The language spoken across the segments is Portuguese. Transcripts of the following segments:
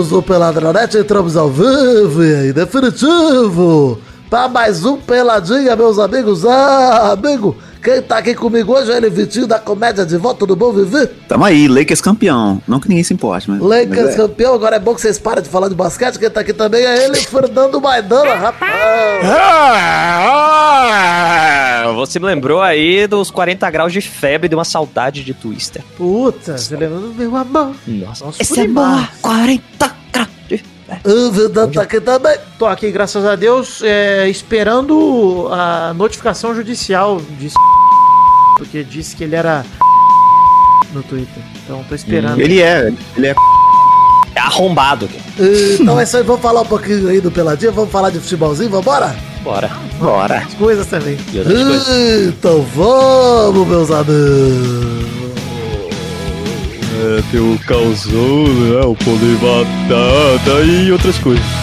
amigos do Peladronete, entramos ao vivo e definitivo, para mais um Peladinha, meus amigos. Ah, amigo, quem tá aqui comigo hoje é ele, Vitinho, da Comédia de Volta do Bom Viver. Tamo aí, Lakers campeão. Não que ninguém se importe, mas... Lakers mas é. campeão, agora é bom que vocês parem de falar de basquete, quem tá aqui também é ele, Fernando Maidana, rapaz. Ah, você me lembrou aí dos 40 graus de febre de uma saudade de Twister. Puta, você lembra do meu amor? Nossa, Nossa, esse é bom. 40 tá. Tô aqui, graças a Deus, é, esperando a notificação judicial de porque disse que ele era no Twitter. Então tô esperando. Ele é, ele é... É arrombado. Então é isso aí, vamos falar um pouquinho aí do Peladinha, vamos falar de futebolzinho, vambora? Bora. Bora. As coisas também. E coisas. Então vamos, meus amigos. É, tem o calzone, né? O pão de batata e outras coisas.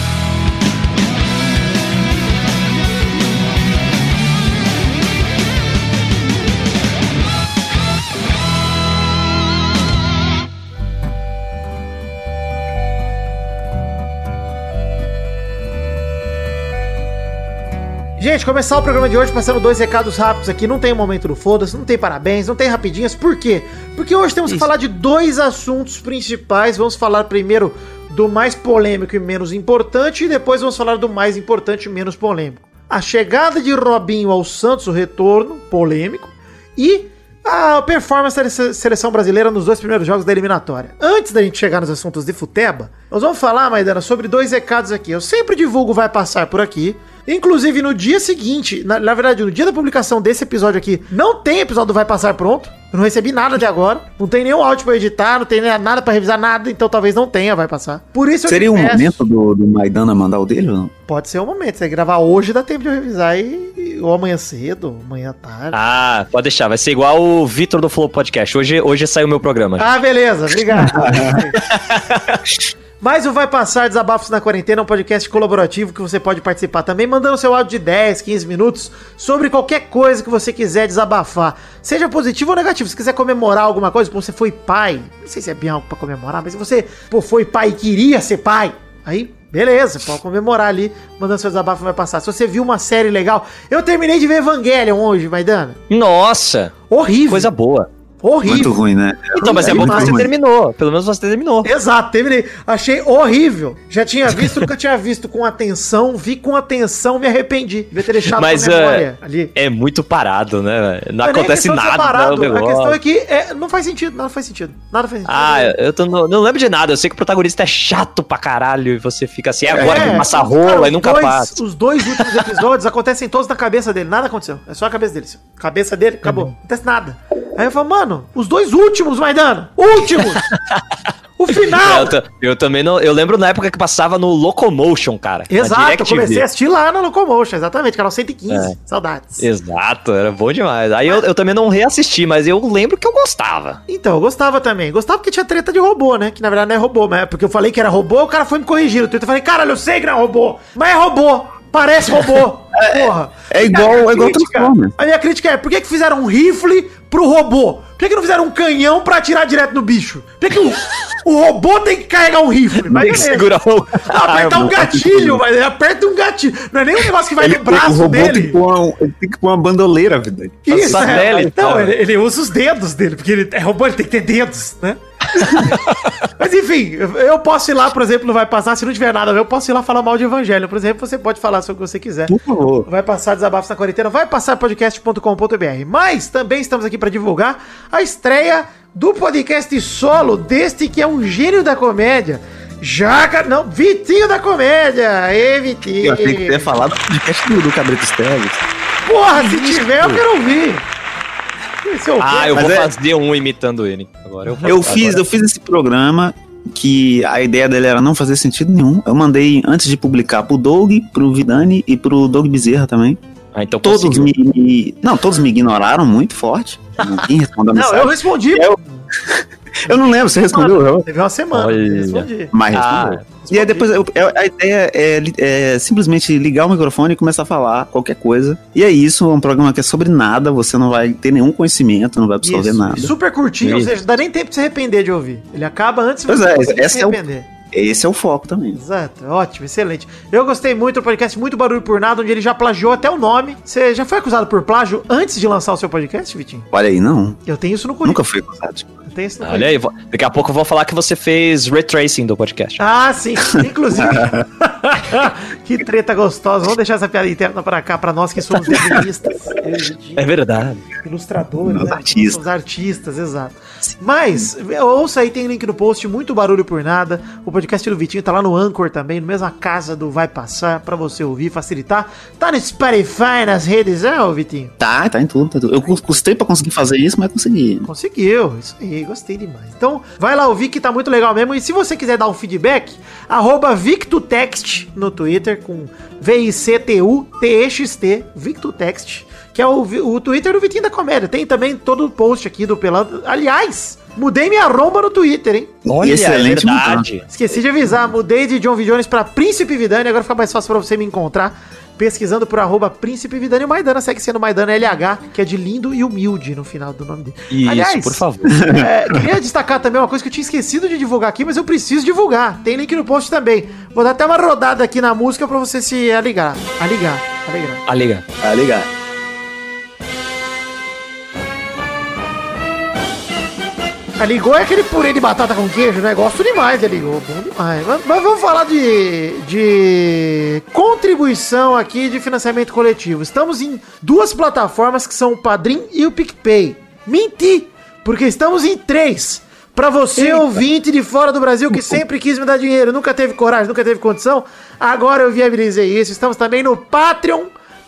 Gente, começar o programa de hoje passando dois recados rápidos aqui. Não tem momento do foda-se, não tem parabéns, não tem rapidinhas. Por quê? Porque hoje temos que falar de dois assuntos principais. Vamos falar primeiro do mais polêmico e menos importante, e depois vamos falar do mais importante e menos polêmico. A chegada de Robinho ao Santos, o retorno, polêmico, e a performance da se- seleção brasileira nos dois primeiros jogos da eliminatória. Antes da gente chegar nos assuntos de futeba, nós vamos falar, Maidana, sobre dois recados aqui. Eu sempre divulgo Vai Passar por aqui. Inclusive, no dia seguinte, na, na verdade, no dia da publicação desse episódio aqui, não tem episódio do Vai Passar pronto. Eu não recebi nada até agora. Não tem nenhum áudio pra editar, não tem nada pra revisar nada, então talvez não tenha Vai Passar. Por isso eu Seria te um peço- momento do, do Maidana mandar o dele ou não? Pode ser um momento. Se você gravar hoje, dá tempo de eu revisar e, e- ou amanhã cedo, amanhã tarde. Ah, pode deixar. Vai ser igual o Vitor do Flow Podcast. Hoje, hoje saiu o meu programa. Ah, beleza, obrigado. Mas o Vai Passar Desabafos na Quarentena é um podcast colaborativo que você pode participar também, mandando seu áudio de 10, 15 minutos sobre qualquer coisa que você quiser desabafar. Seja positivo ou negativo. Se quiser comemorar alguma coisa, pô, você foi pai. Não sei se é bem algo pra comemorar, mas se você pô, foi pai e queria ser pai, aí beleza, pode comemorar ali, mandando seu desabafo vai passar. Se você viu uma série legal, eu terminei de ver Evangelion hoje, Maidana. Nossa, Horrível. coisa boa. Horrível. Muito ruim, né? Então, mas é, É bom que demais. você terminou. Pelo menos você terminou. Exato, terminei. Achei horrível. Já tinha visto, nunca tinha visto com atenção, vi com atenção, me arrependi. Devia ter deixado Mas com a memória é, ali. é muito parado, né? Não é nem acontece nada parado, A questão é que é, não faz sentido, nada faz sentido. Nada faz sentido. Ah, eu tô, não, não lembro de nada. Eu sei que o protagonista é chato pra caralho e você fica assim, é agora que passa cara, rola e nunca dois- passa. Os dois últimos episódios acontecem todos na cabeça dele. Nada aconteceu. É só a cabeça dele. Cabeça dele, acabou. Uhum. Não acontece nada. Aí eu falo, mano, os dois últimos, Maidana! Últimos! o final! Eu, eu também não. Eu lembro na época que passava no Locomotion, cara. Exato, eu comecei a assistir lá no Locomotion, exatamente, canal 115. É. Saudades. Exato, era bom demais. Aí eu, eu também não reassisti, mas eu lembro que eu gostava. Então, eu gostava também. Gostava porque tinha treta de robô, né? Que na verdade não é robô, mas é porque eu falei que era robô, o cara foi me corrigir. Eu falei, caralho, eu sei que não é robô, mas é robô. Parece robô. Porra. É igual, A minha é igual Transformers. A minha crítica é, por que, que fizeram um rifle pro robô? Por que, que não fizeram um canhão pra atirar direto no bicho? Por que, que o, o robô tem que carregar um rifle? Mas Tem que segurar o. Apertar Ah, um gatilho, mas ele aperta um gatilho. Não é nem um negócio que vai Ele- no braço o robô dele. Tem que, pôr uma, ele tem que pôr uma bandoleira, vida. Isso, é. satélite, Então, cara. ele, ele usa os dedos dele, porque ele é robô, ele tem que ter dedos, né? Mas enfim, eu- posso ir lá, por exemplo, não vai passar, se não tiver nada, eu posso ir lá falar mal de evangelho. Por exemplo, você pode falar sobre o que você quiser. Por favor. Vai passar desabafos na quarentena, vai passar podcast.com.br. Mas também estamos aqui para divulgar a estreia do podcast solo deste que é um gênio da comédia. Jaca, não, Vitinho da comédia. Ê, Vitinho. Eu tenho que ter falado do podcast do, do Cabrito Esteves. Porra, se tiver, eu quero ouvir. Ah, eu Mas vou é- fazer um imitando ele. Agora eu. Eu fiz, eu fiz esse programa que a ideia dele era não fazer sentido nenhum. Eu mandei antes de publicar pro Doug, pro Vidani e pro Doug Bezerra também. Ah, então Todos me, me- Não, todos me ignoraram muito forte. Ninguém respondeu a Não, mensagem. eu respondi. Eu- Eu não lembro, você respondeu? Eu... Teve uma semana. Olha. respondi. Mas Ah, respondeu. E aí depois eu- a ideia é, é simplesmente ligar o microfone e começar a falar qualquer coisa. E é isso, é um programa que é sobre nada, você não vai ter nenhum conhecimento, não vai absorver Isso, nada. Super curtinho, ou Isso. seja, dá nem tempo de se arrepender de ouvir. Ele acaba antes de Pois você é, se é o- arrepender. Esse é o foco também. Exato, ótimo, excelente. Eu gostei muito do podcast Muito Barulho por Nada, onde ele já plagiou até o nome. Você já foi acusado por plágio antes de lançar o seu podcast, Vitinho? Olha aí, não. Eu tenho isso no currículo. Nunca fui acusado. Olha aí, vou- daqui a pouco eu vou falar que você fez retracing do podcast. Ah, sim. Inclusive. que treta gostosa. Vamos deixar essa piada interna pra cá, pra nós que somos desenhistas, É verdade. ilustradores, né? artistas. Somos artistas, exato. Mas, ouça aí, tem link no post, muito barulho por nada. O podcast do Vitinho tá lá no Anchor também, na mesma casa do Vai Passar, pra você ouvir, facilitar. Tá no Spotify, nas redes, é, ô Vitinho? Tá, tá em tudo, tá em tudo. Eu cus- custei pra conseguir fazer isso, mas consegui. Conseguiu, isso aí, gostei demais. Então, vai lá ouvir que tá muito legal mesmo. E se você quiser dar um feedback, arroba VictoText no Twitter, com V-I-C-T-U-T-E-X-T, VictoText, que é o, o Twitter do Vitinho da Comédia. Tem também todo o post aqui do Pelado. Aliás, mudei minha romba no Twitter, hein? Olha, excelente é verdade. Esqueci de avisar, mudei de John V. Jones pra Príncipe Vidani, agora fica mais fácil pra você me encontrar. Pesquisando por arroba Príncipe Vidani. O Maidana segue sendo Maidana LH, que é de lindo e humilde no final do nome dele. Isso, por favor. É, queria destacar também uma coisa que eu tinha esquecido de divulgar aqui, mas eu preciso divulgar. Tem link no post também. Vou dar até uma rodada aqui na música pra você se aligar. Aligar, aligar. Ah, liga. A ligou é aquele purê de batata com queijo, né? Gosto demais de ligou, bom demais. Mas, mas vamos falar de, de contribuição aqui de financiamento coletivo. Estamos em duas plataformas que são o Padrim e o PicPay. Menti, porque estamos em três. Pra você, ouvinte de fora do Brasil, que sempre quis me dar dinheiro, nunca teve coragem, nunca teve condição, agora eu viabilizei isso. Estamos também no Patreon,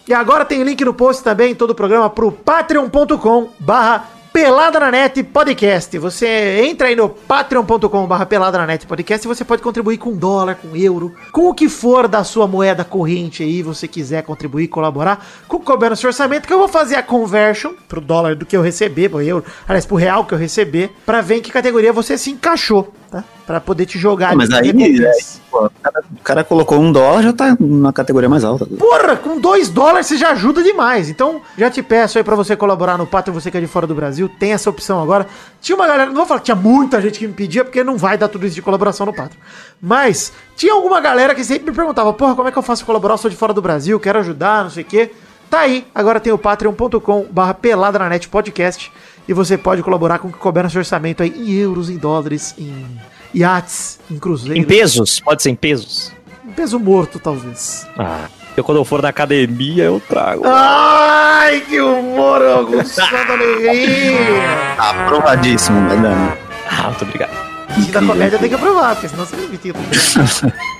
e agora tem link no post também, todo o programa, pro patreon.com barra Pelada na Net Podcast. Você entra aí no patreon.com barra Pelada na Net Podcast e você pode contribuir com dólar, com euro, com o que for da sua moeda corrente aí, você quiser contribuir, colaborar, com o couber no seu orçamento, que eu vou fazer a conversion pro dólar do que eu receber, pro euro, aliás, pro real que eu receber, pra ver em que categoria você se encaixou, tá? Pra poder te jogar. Mas aí, aí, pô, o, cara, o cara colocou um dólar, já tá na categoria mais alta. Porra, com 2 dólares você já ajuda demais. Então, já te peço aí pra você colaborar no Patreon, você que é de fora do Brasil, tem essa opção agora. Tinha uma galera, não vou falar que tinha muita gente que me pedia, porque não vai dar tudo isso de colaboração no Patreon. Mas, tinha alguma galera que sempre me perguntava, porra, como é que eu faço colaborar? Eu sou de fora do Brasil, quero ajudar, não sei o quê. Tá aí, agora tem o patreon.com barra pelada na net podcast e você pode colaborar com o que couber no seu orçamento aí em euros, em dólares, em iates, em cruzeiros. Em pesos? Pode ser em pesos? Em peso morto, talvez. Ah. Eu quando eu for na academia eu trago. Ai, que humor, Augusto Alegria! Tá aprovadíssimo, vai dando. Ah, muito obrigado. E da comédia tem que aprovar, porque senão você não evita.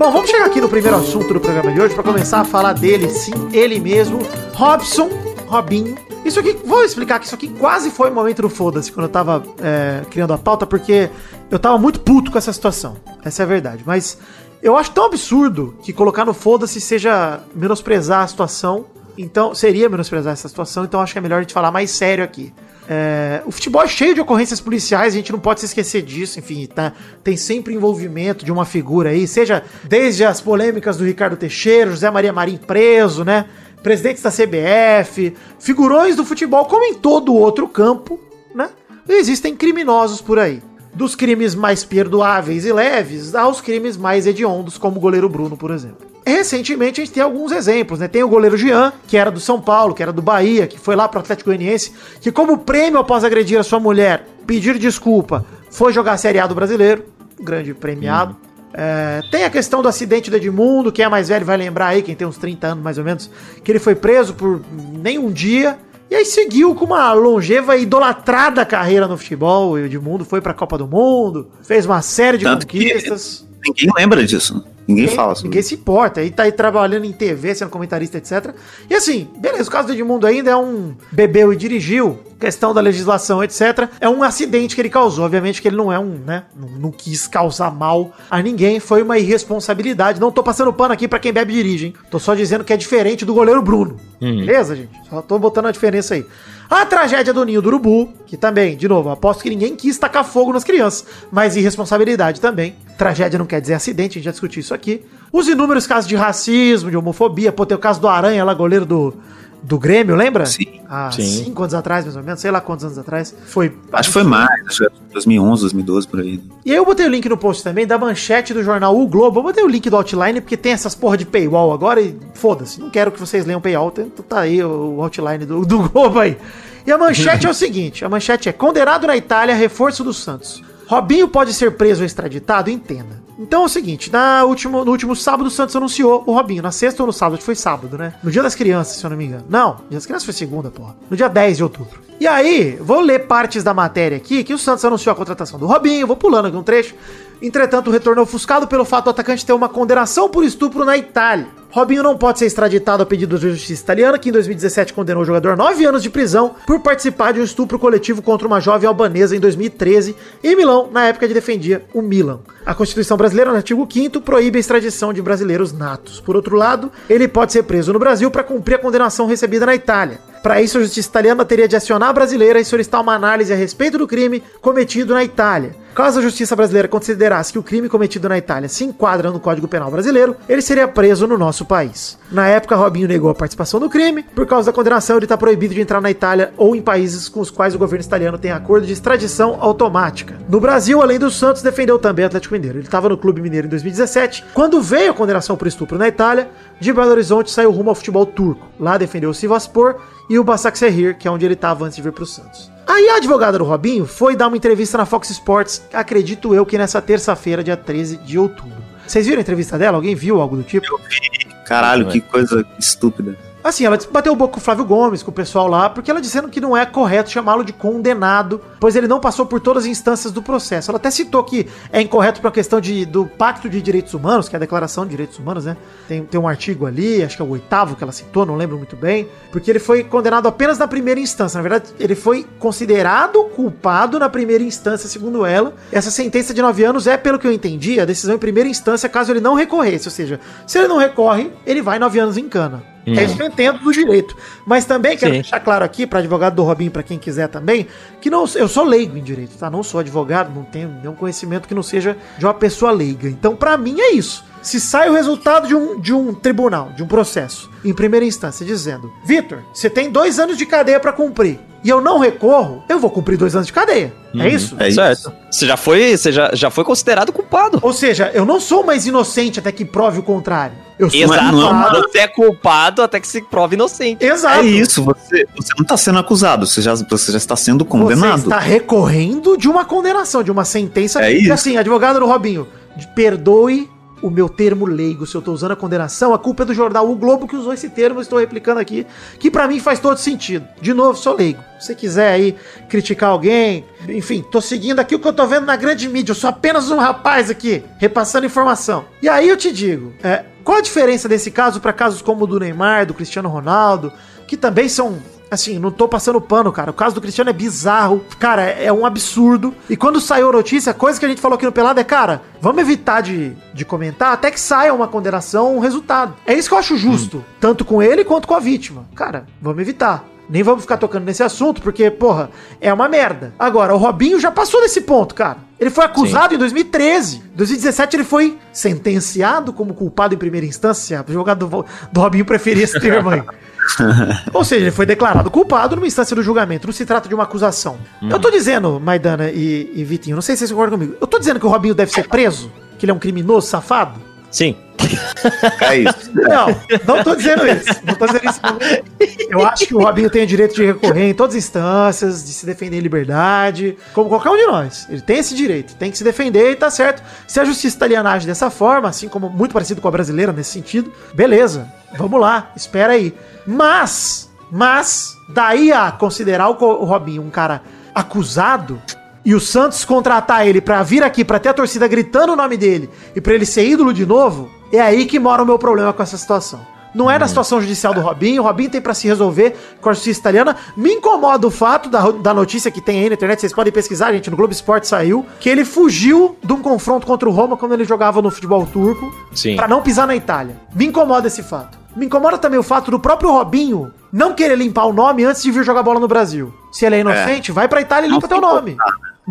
Bom, vamos chegar aqui no primeiro assunto do programa de hoje para começar a falar dele, sim, ele mesmo, Robson, Robinho. Isso aqui, vou explicar que isso aqui quase foi o momento do foda-se quando eu tava é, criando a pauta, porque eu tava muito puto com essa situação. Essa é a verdade. Mas eu acho tão absurdo que colocar no foda-se seja menosprezar a situação. Então, seria menosprezar essa situação, então acho que é melhor a gente falar mais sério aqui. É, o futebol é cheio de ocorrências policiais, a gente não pode se esquecer disso, enfim, tá, tem sempre envolvimento de uma figura aí, seja desde as polêmicas do Ricardo Teixeira, José Maria Marim preso, né? Presidentes da CBF, figurões do futebol, como em todo outro campo, né? Existem criminosos por aí. Dos crimes mais perdoáveis e leves aos crimes mais hediondos, como o goleiro Bruno, por exemplo. Recentemente a gente tem alguns exemplos, né? Tem o goleiro Jean, que era do São Paulo, que era do Bahia, que foi lá pro Atlético Goianiense, que como prêmio após agredir a sua mulher, pedir desculpa, foi jogar a Série A do Brasileiro, grande premiado. É, tem a questão do acidente do Edmundo, quem é mais velho vai lembrar aí, quem tem uns 30 anos mais ou menos, que ele foi preso por nem um dia. E aí seguiu com uma longeva e idolatrada carreira no futebol. O Edmundo foi pra Copa do Mundo, fez uma série de Tanto conquistas. Ninguém lembra disso. Ninguém fala sobre Ninguém se importa. Aí tá aí trabalhando em TV, sendo comentarista, etc. E assim, beleza, o caso do Edmundo ainda é um bebeu e dirigiu, questão da legislação, etc. É um acidente que ele causou. Obviamente que ele não é um, né? Não, não quis causar mal a ninguém. Foi uma irresponsabilidade. Não tô passando pano aqui pra quem bebe e dirige, hein? Tô só dizendo que é diferente do goleiro Bruno. Beleza, gente? Só tô botando a diferença aí. A tragédia do Ninho do Urubu, que também, de novo, aposto que ninguém quis tacar fogo nas crianças, mas irresponsabilidade também. Tragédia não quer dizer acidente, a gente já discutiu isso aqui. Os inúmeros casos de racismo, de homofobia, pô, tem o caso do Aranha lá, goleiro do, do Grêmio, lembra? Sim. Há Sim. cinco anos atrás, mais ou menos, sei lá quantos anos atrás. Foi. Acho que foi mais, acho que foi 2011, 2012, por aí. E aí eu botei o link no post também da manchete do jornal O Globo. Eu botei o link do Outline, porque tem essas porra de paywall agora e foda-se. Não quero que vocês leiam paywall. Então tá aí o Outline do, do Globo aí. E a manchete é o seguinte: a manchete é condenado na Itália, reforço do Santos. Robinho pode ser preso ou extraditado? Entenda. Então é o seguinte, na último, no último sábado o Santos anunciou o Robinho. Na sexta ou no sábado, foi sábado, né? No dia das crianças, se eu não me engano. Não, dia das crianças foi segunda, porra. No dia 10 de outubro. E aí, vou ler partes da matéria aqui, que o Santos anunciou a contratação do Robinho, vou pulando aqui um trecho. Entretanto, o retorno é ofuscado pelo fato do atacante ter uma condenação por estupro na Itália. Robinho não pode ser extraditado a pedido da justiça italiana, que em 2017 condenou o jogador a 9 anos de prisão por participar de um estupro coletivo contra uma jovem albanesa em 2013, em Milão, na época de defendia o Milan. A Constituição brasileira, no artigo 5 proíbe a extradição de brasileiros natos. Por outro lado, ele pode ser preso no Brasil para cumprir a condenação recebida na Itália. Para isso, a justiça italiana teria de acionar a brasileira e solicitar uma análise a respeito do crime cometido na Itália. Caso a justiça brasileira considerasse que o crime cometido na Itália se enquadra no Código Penal brasileiro, ele seria preso no nosso país. Na época, Robinho negou a participação no crime. Por causa da condenação, ele está proibido de entrar na Itália ou em países com os quais o governo italiano tem acordo de extradição automática. No Brasil, além do Santos, defendeu também o Atlético Mineiro. Ele estava no Clube Mineiro em 2017. Quando veio a condenação por estupro na Itália, de Belo Horizonte saiu rumo ao futebol turco. Lá defendeu o Sivaspor e o Basaksehir, que é onde ele estava antes de vir para o Santos. Aí a advogada do Robinho foi dar uma entrevista na Fox Sports, acredito eu que nessa terça-feira, dia 13 de outubro. Vocês viram a entrevista dela? Alguém viu algo do tipo? Caralho, que coisa estúpida. Assim, ela bateu o boca com o Flávio Gomes, com o pessoal lá, porque ela dizendo que não é correto chamá-lo de condenado, pois ele não passou por todas as instâncias do processo. Ela até citou que é incorreto por uma questão de, do Pacto de Direitos Humanos, que é a Declaração de Direitos Humanos, né? Tem, tem um artigo ali, acho que é o oitavo que ela citou, não lembro muito bem, porque ele foi condenado apenas na primeira instância. Na verdade, ele foi considerado culpado na primeira instância, segundo ela. Essa sentença de nove anos é, pelo que eu entendi, a decisão em primeira instância, caso ele não recorresse. Ou seja, se ele não recorre, ele vai nove anos em cana. É isso que eu entendo do direito. Mas também quero Sim. deixar claro aqui, para advogado do Robinho, para quem quiser também, que não, eu sou leigo em direito, tá? Não sou advogado, não tenho nenhum conhecimento que não seja de uma pessoa leiga. Então, para mim, é isso. Se sai o resultado de um, de um tribunal, de um processo, em primeira instância, dizendo: Vitor, você tem dois anos de cadeia para cumprir e eu não recorro, eu vou cumprir dois anos de cadeia. É isso? É isso. Certo. Você já foi, você já, já foi considerado culpado. Ou seja, eu não sou mais inocente até que prove o contrário. Eu sou Exato. não é culpado. Você é culpado até que se prove inocente. Exato. É isso, você, você não está sendo acusado, você já, você já está sendo condenado. Você está recorrendo de uma condenação, de uma sentença. É E isso. assim, advogado do Robinho, perdoe o meu termo leigo, se eu tô usando a condenação, a culpa é do jornal O Globo que usou esse termo, eu estou replicando aqui, que pra mim faz todo sentido. De novo, sou leigo. Se você quiser aí criticar alguém, enfim, tô seguindo aqui o que eu tô vendo na grande mídia, eu sou apenas um rapaz aqui, repassando informação. E aí eu te digo, é, qual a diferença desse caso pra casos como o do Neymar, do Cristiano Ronaldo, que também são Assim, não tô passando pano, cara. O caso do Cristiano é bizarro. Cara, é é um absurdo. E quando saiu a notícia, a coisa que a gente falou aqui no Pelado é, cara, vamos evitar de, de comentar até que saia uma condenação, um resultado. É isso que eu acho justo. Tanto com ele quanto com a vítima. Cara, vamos evitar. Nem vamos ficar tocando nesse assunto, porque, porra, é uma merda. Agora, o Robinho já passou desse ponto, cara. Ele foi acusado em 2013. Em 2017 ele foi sentenciado como culpado em primeira instância. O jogador do, do Robinho preferia esse termo aí. Ou seja, ele foi declarado culpado numa instância do julgamento. Não se trata de uma acusação. Eu tô dizendo, Maidana e, e Vitinho, não sei se vocês concordam comigo. Eu tô dizendo que o Robinho deve ser preso? Que ele é um criminoso safado? Sim. É isso. Não, não tô dizendo isso. Não tô dizendo isso. Eu acho que o Robinho tem o direito de recorrer em todas as instâncias, de se defender em liberdade, como qualquer um de nós. Ele tem esse direito, tem que se defender e tá certo. Se a justiça italiana age dessa forma, assim como muito parecido com a brasileira nesse sentido, beleza. Vamos lá, espera aí. Mas, mas, daí a considerar o Robinho um cara acusado e o Santos contratar ele pra vir aqui pra ter a torcida gritando o nome dele e pra ele ser ídolo de novo, é aí que mora o meu problema com essa situação. Não é na situação judicial do Robinho, o Robinho tem pra se resolver com a justiça italiana. Me incomoda o fato da, da notícia que tem aí na internet, vocês podem pesquisar, gente, no Globo Esporte saiu, que ele fugiu de um confronto contra o Roma quando ele jogava no futebol turco, Sim. pra não pisar na Itália. Me incomoda esse fato. Me incomoda também o fato do próprio Robinho não querer limpar o nome antes de vir jogar bola no Brasil. Se ele é inocente, vai pra Itália e limpa teu nome.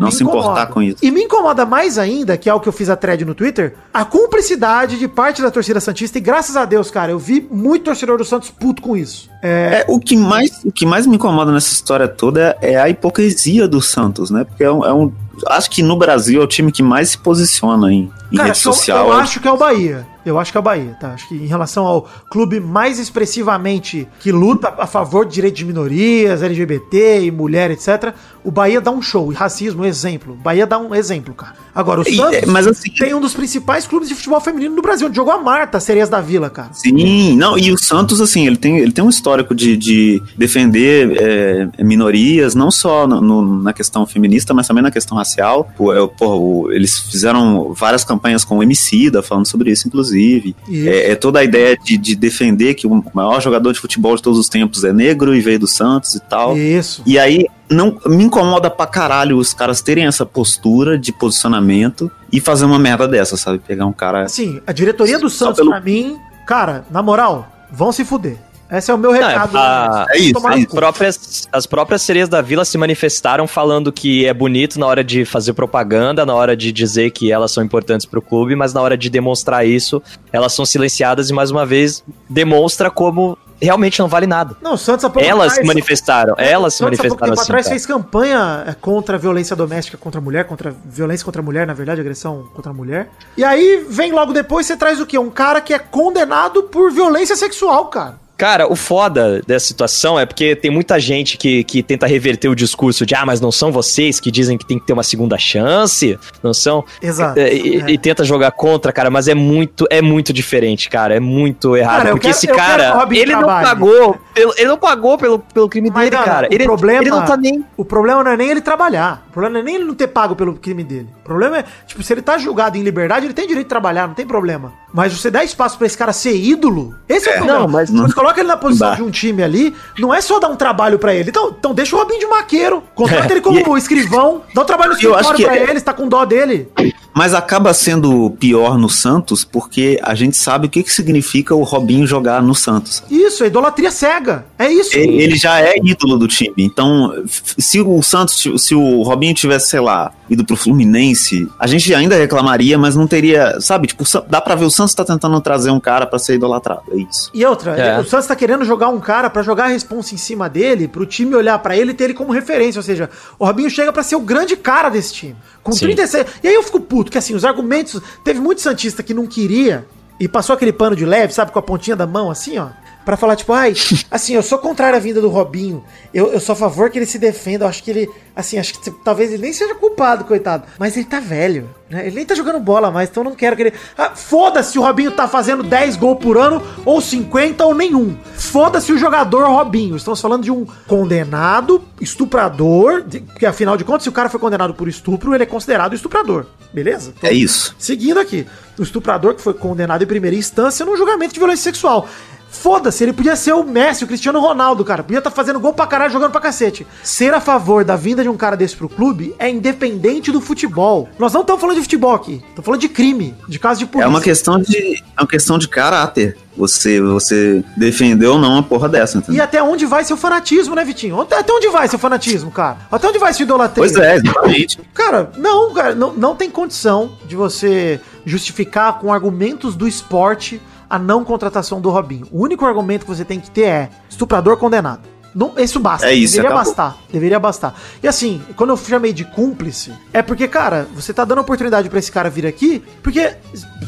Não se importar com isso. E me incomoda mais ainda, que é o que eu fiz a thread no Twitter, a cumplicidade de parte da torcida Santista. E graças a Deus, cara, eu vi muito torcedor do Santos puto com isso. É, É, o, que mais, o que mais me incomoda nessa história toda é a hipocrisia do Santos, né? Porque é um, é um- Acho que no Brasil é o time que mais se posiciona em, em cara, rede que eu- social. eu acho que é o Bahia. Eu acho que é o Bahia, tá? Acho que em relação ao clube mais expressivamente que luta a favor de direitos de minorias, LGBT e mulher, etc., o Bahia dá um show. E racismo, exemplo. O Bahia dá um exemplo, cara. Agora, o Santos é, mas assim- tem um dos principais clubes de futebol feminino do Brasil, onde jogou a Marta, Sereias da Vila, cara. Sim, não, e o Santos, assim, ele tem, ele tem um histórico de, de defender é, minorias, não só no- no- na questão feminista, mas também na questão racial. Pô, é, pô, eles fizeram várias campanhas com o Emicida, falando sobre isso, inclusive. Isso. É, é toda a ideia de, de defender que o maior jogador de futebol de todos os tempos é negro e veio do Santos e tal. Isso. E aí, não me incomoda pra caralho os caras terem essa postura de posicionamento e fazer uma merda dessa, sabe? Pegar um cara. Assim, a diretoria do Santos, pelo- pra mim, cara, na moral, vão se fuder. Esse é o meu recado. a- É isso, Tomar é próprias, as próprias sereias da vila se manifestaram falando que é bonito na hora de fazer propaganda, na hora de dizer que elas são importantes pro clube, mas na hora de demonstrar isso, elas são silenciadas e mais uma vez demonstra como realmente não vale nada. Não, o Santos há pouco Elas se manifestaram, elas se Santos, há pouco manifestaram tempo assim. atrás fez campanha é, contra a violência doméstica contra a mulher, contra a violência contra a mulher, na verdade, agressão contra a mulher. E aí vem logo depois, você traz o quê? Um cara que é condenado por violência sexual, cara. Cara, o foda dessa situação é porque tem muita gente que, que tenta reverter o discurso de ah, mas não são vocês que dizem que tem que ter uma segunda chance, não são. Exato. É, e, É. e tenta jogar contra, cara, mas é muito, é muito diferente, cara. É muito errado. Cara, porque quero- esse cara, ele não pagou. Pelo, ele não pagou pelo, pelo crime Mas, dele, Dana, cara. o Ele, problema- ele não tá nem. O problema não é nem ele trabalhar. O problema não é nem ele não ter pago pelo crime dele. O problema é, tipo, se ele tá julgado em liberdade, ele tem direito de trabalhar, não tem problema. Mas você dá espaço pra esse cara ser ídolo, esse é, o problema. Não, mas- Quando você coloca ele na posição de um time ali, não é só dar um trabalho pra ele. Então, então deixa o Robinho de maqueiro, contrata ele como escrivão, dá um trabalho no escritório que pra é- ele, tá com dó dele. Mas acaba sendo pior no Santos porque a gente sabe o que, que significa o Robinho jogar no Santos. Isso, é idolatria cega. É isso. Ele ele já é ídolo do time. Então, se o Santos, se o Robinho tivesse, sei lá, ido pro Fluminense, a gente ainda reclamaria, mas não teria, sabe? Tipo, dá pra ver o Santos tá tentando trazer um cara pra ser idolatrado. É isso. E outra, É. o Santos tá querendo jogar um cara pra jogar a responsa em cima dele, pro time olhar pra ele e ter ele como referência. Ou seja, o Robinho chega pra ser o grande cara desse time. Com Sim. 36. E aí eu fico puto, que assim, os argumentos. Teve muito Santista que não queria e passou aquele pano de leve, sabe, com a pontinha da mão, assim, ó. Pra falar, tipo, ai, assim, eu sou contrário à vinda do Robinho. Eu, eu sou a favor que ele se defenda. Eu acho que ele, assim, acho que talvez ele nem seja culpado, coitado. Mas ele tá velho, né? Ele nem tá jogando bola mais, então eu não quero que ele. Ah, Foda-se o Robinho tá fazendo 10 gols por ano, ou 50 ou nenhum. Foda-se o jogador Robinho. Estamos falando de um condenado, estuprador, de- porque afinal de contas, se o cara foi condenado por estupro, ele é considerado estuprador. Beleza? É isso. Seguindo aqui, o estuprador que foi condenado em primeira instância num julgamento de violência sexual. Foda-se, ele podia ser o Messi, o Cristiano Ronaldo, cara. Podia estar fazendo gol pra caralho, jogando pra cacete. Ser a favor da vinda de um cara desse pro clube é independente do futebol. Nós não estamos falando de futebol aqui. Estamos falando de crime, de caso de polícia. É uma questão de, é uma questão de caráter. Você, você defendeu ou não uma porra dessa, E entendeu? até onde vai seu fanatismo, né, Vitinho? Até até onde vai seu fanatismo, cara? Até onde vai sua idolatria? Pois é, exatamente. Cara, não, cara, não, não tem condição de você justificar com argumentos do esporte a não contratação do Robinho. O único argumento que você tem que ter é estuprador condenado. Não, isso basta. É isso, Deveria acabou. bastar. Deveria bastar. E assim, quando eu chamei de cúmplice, é porque, cara, você tá dando oportunidade pra esse cara vir aqui, porque,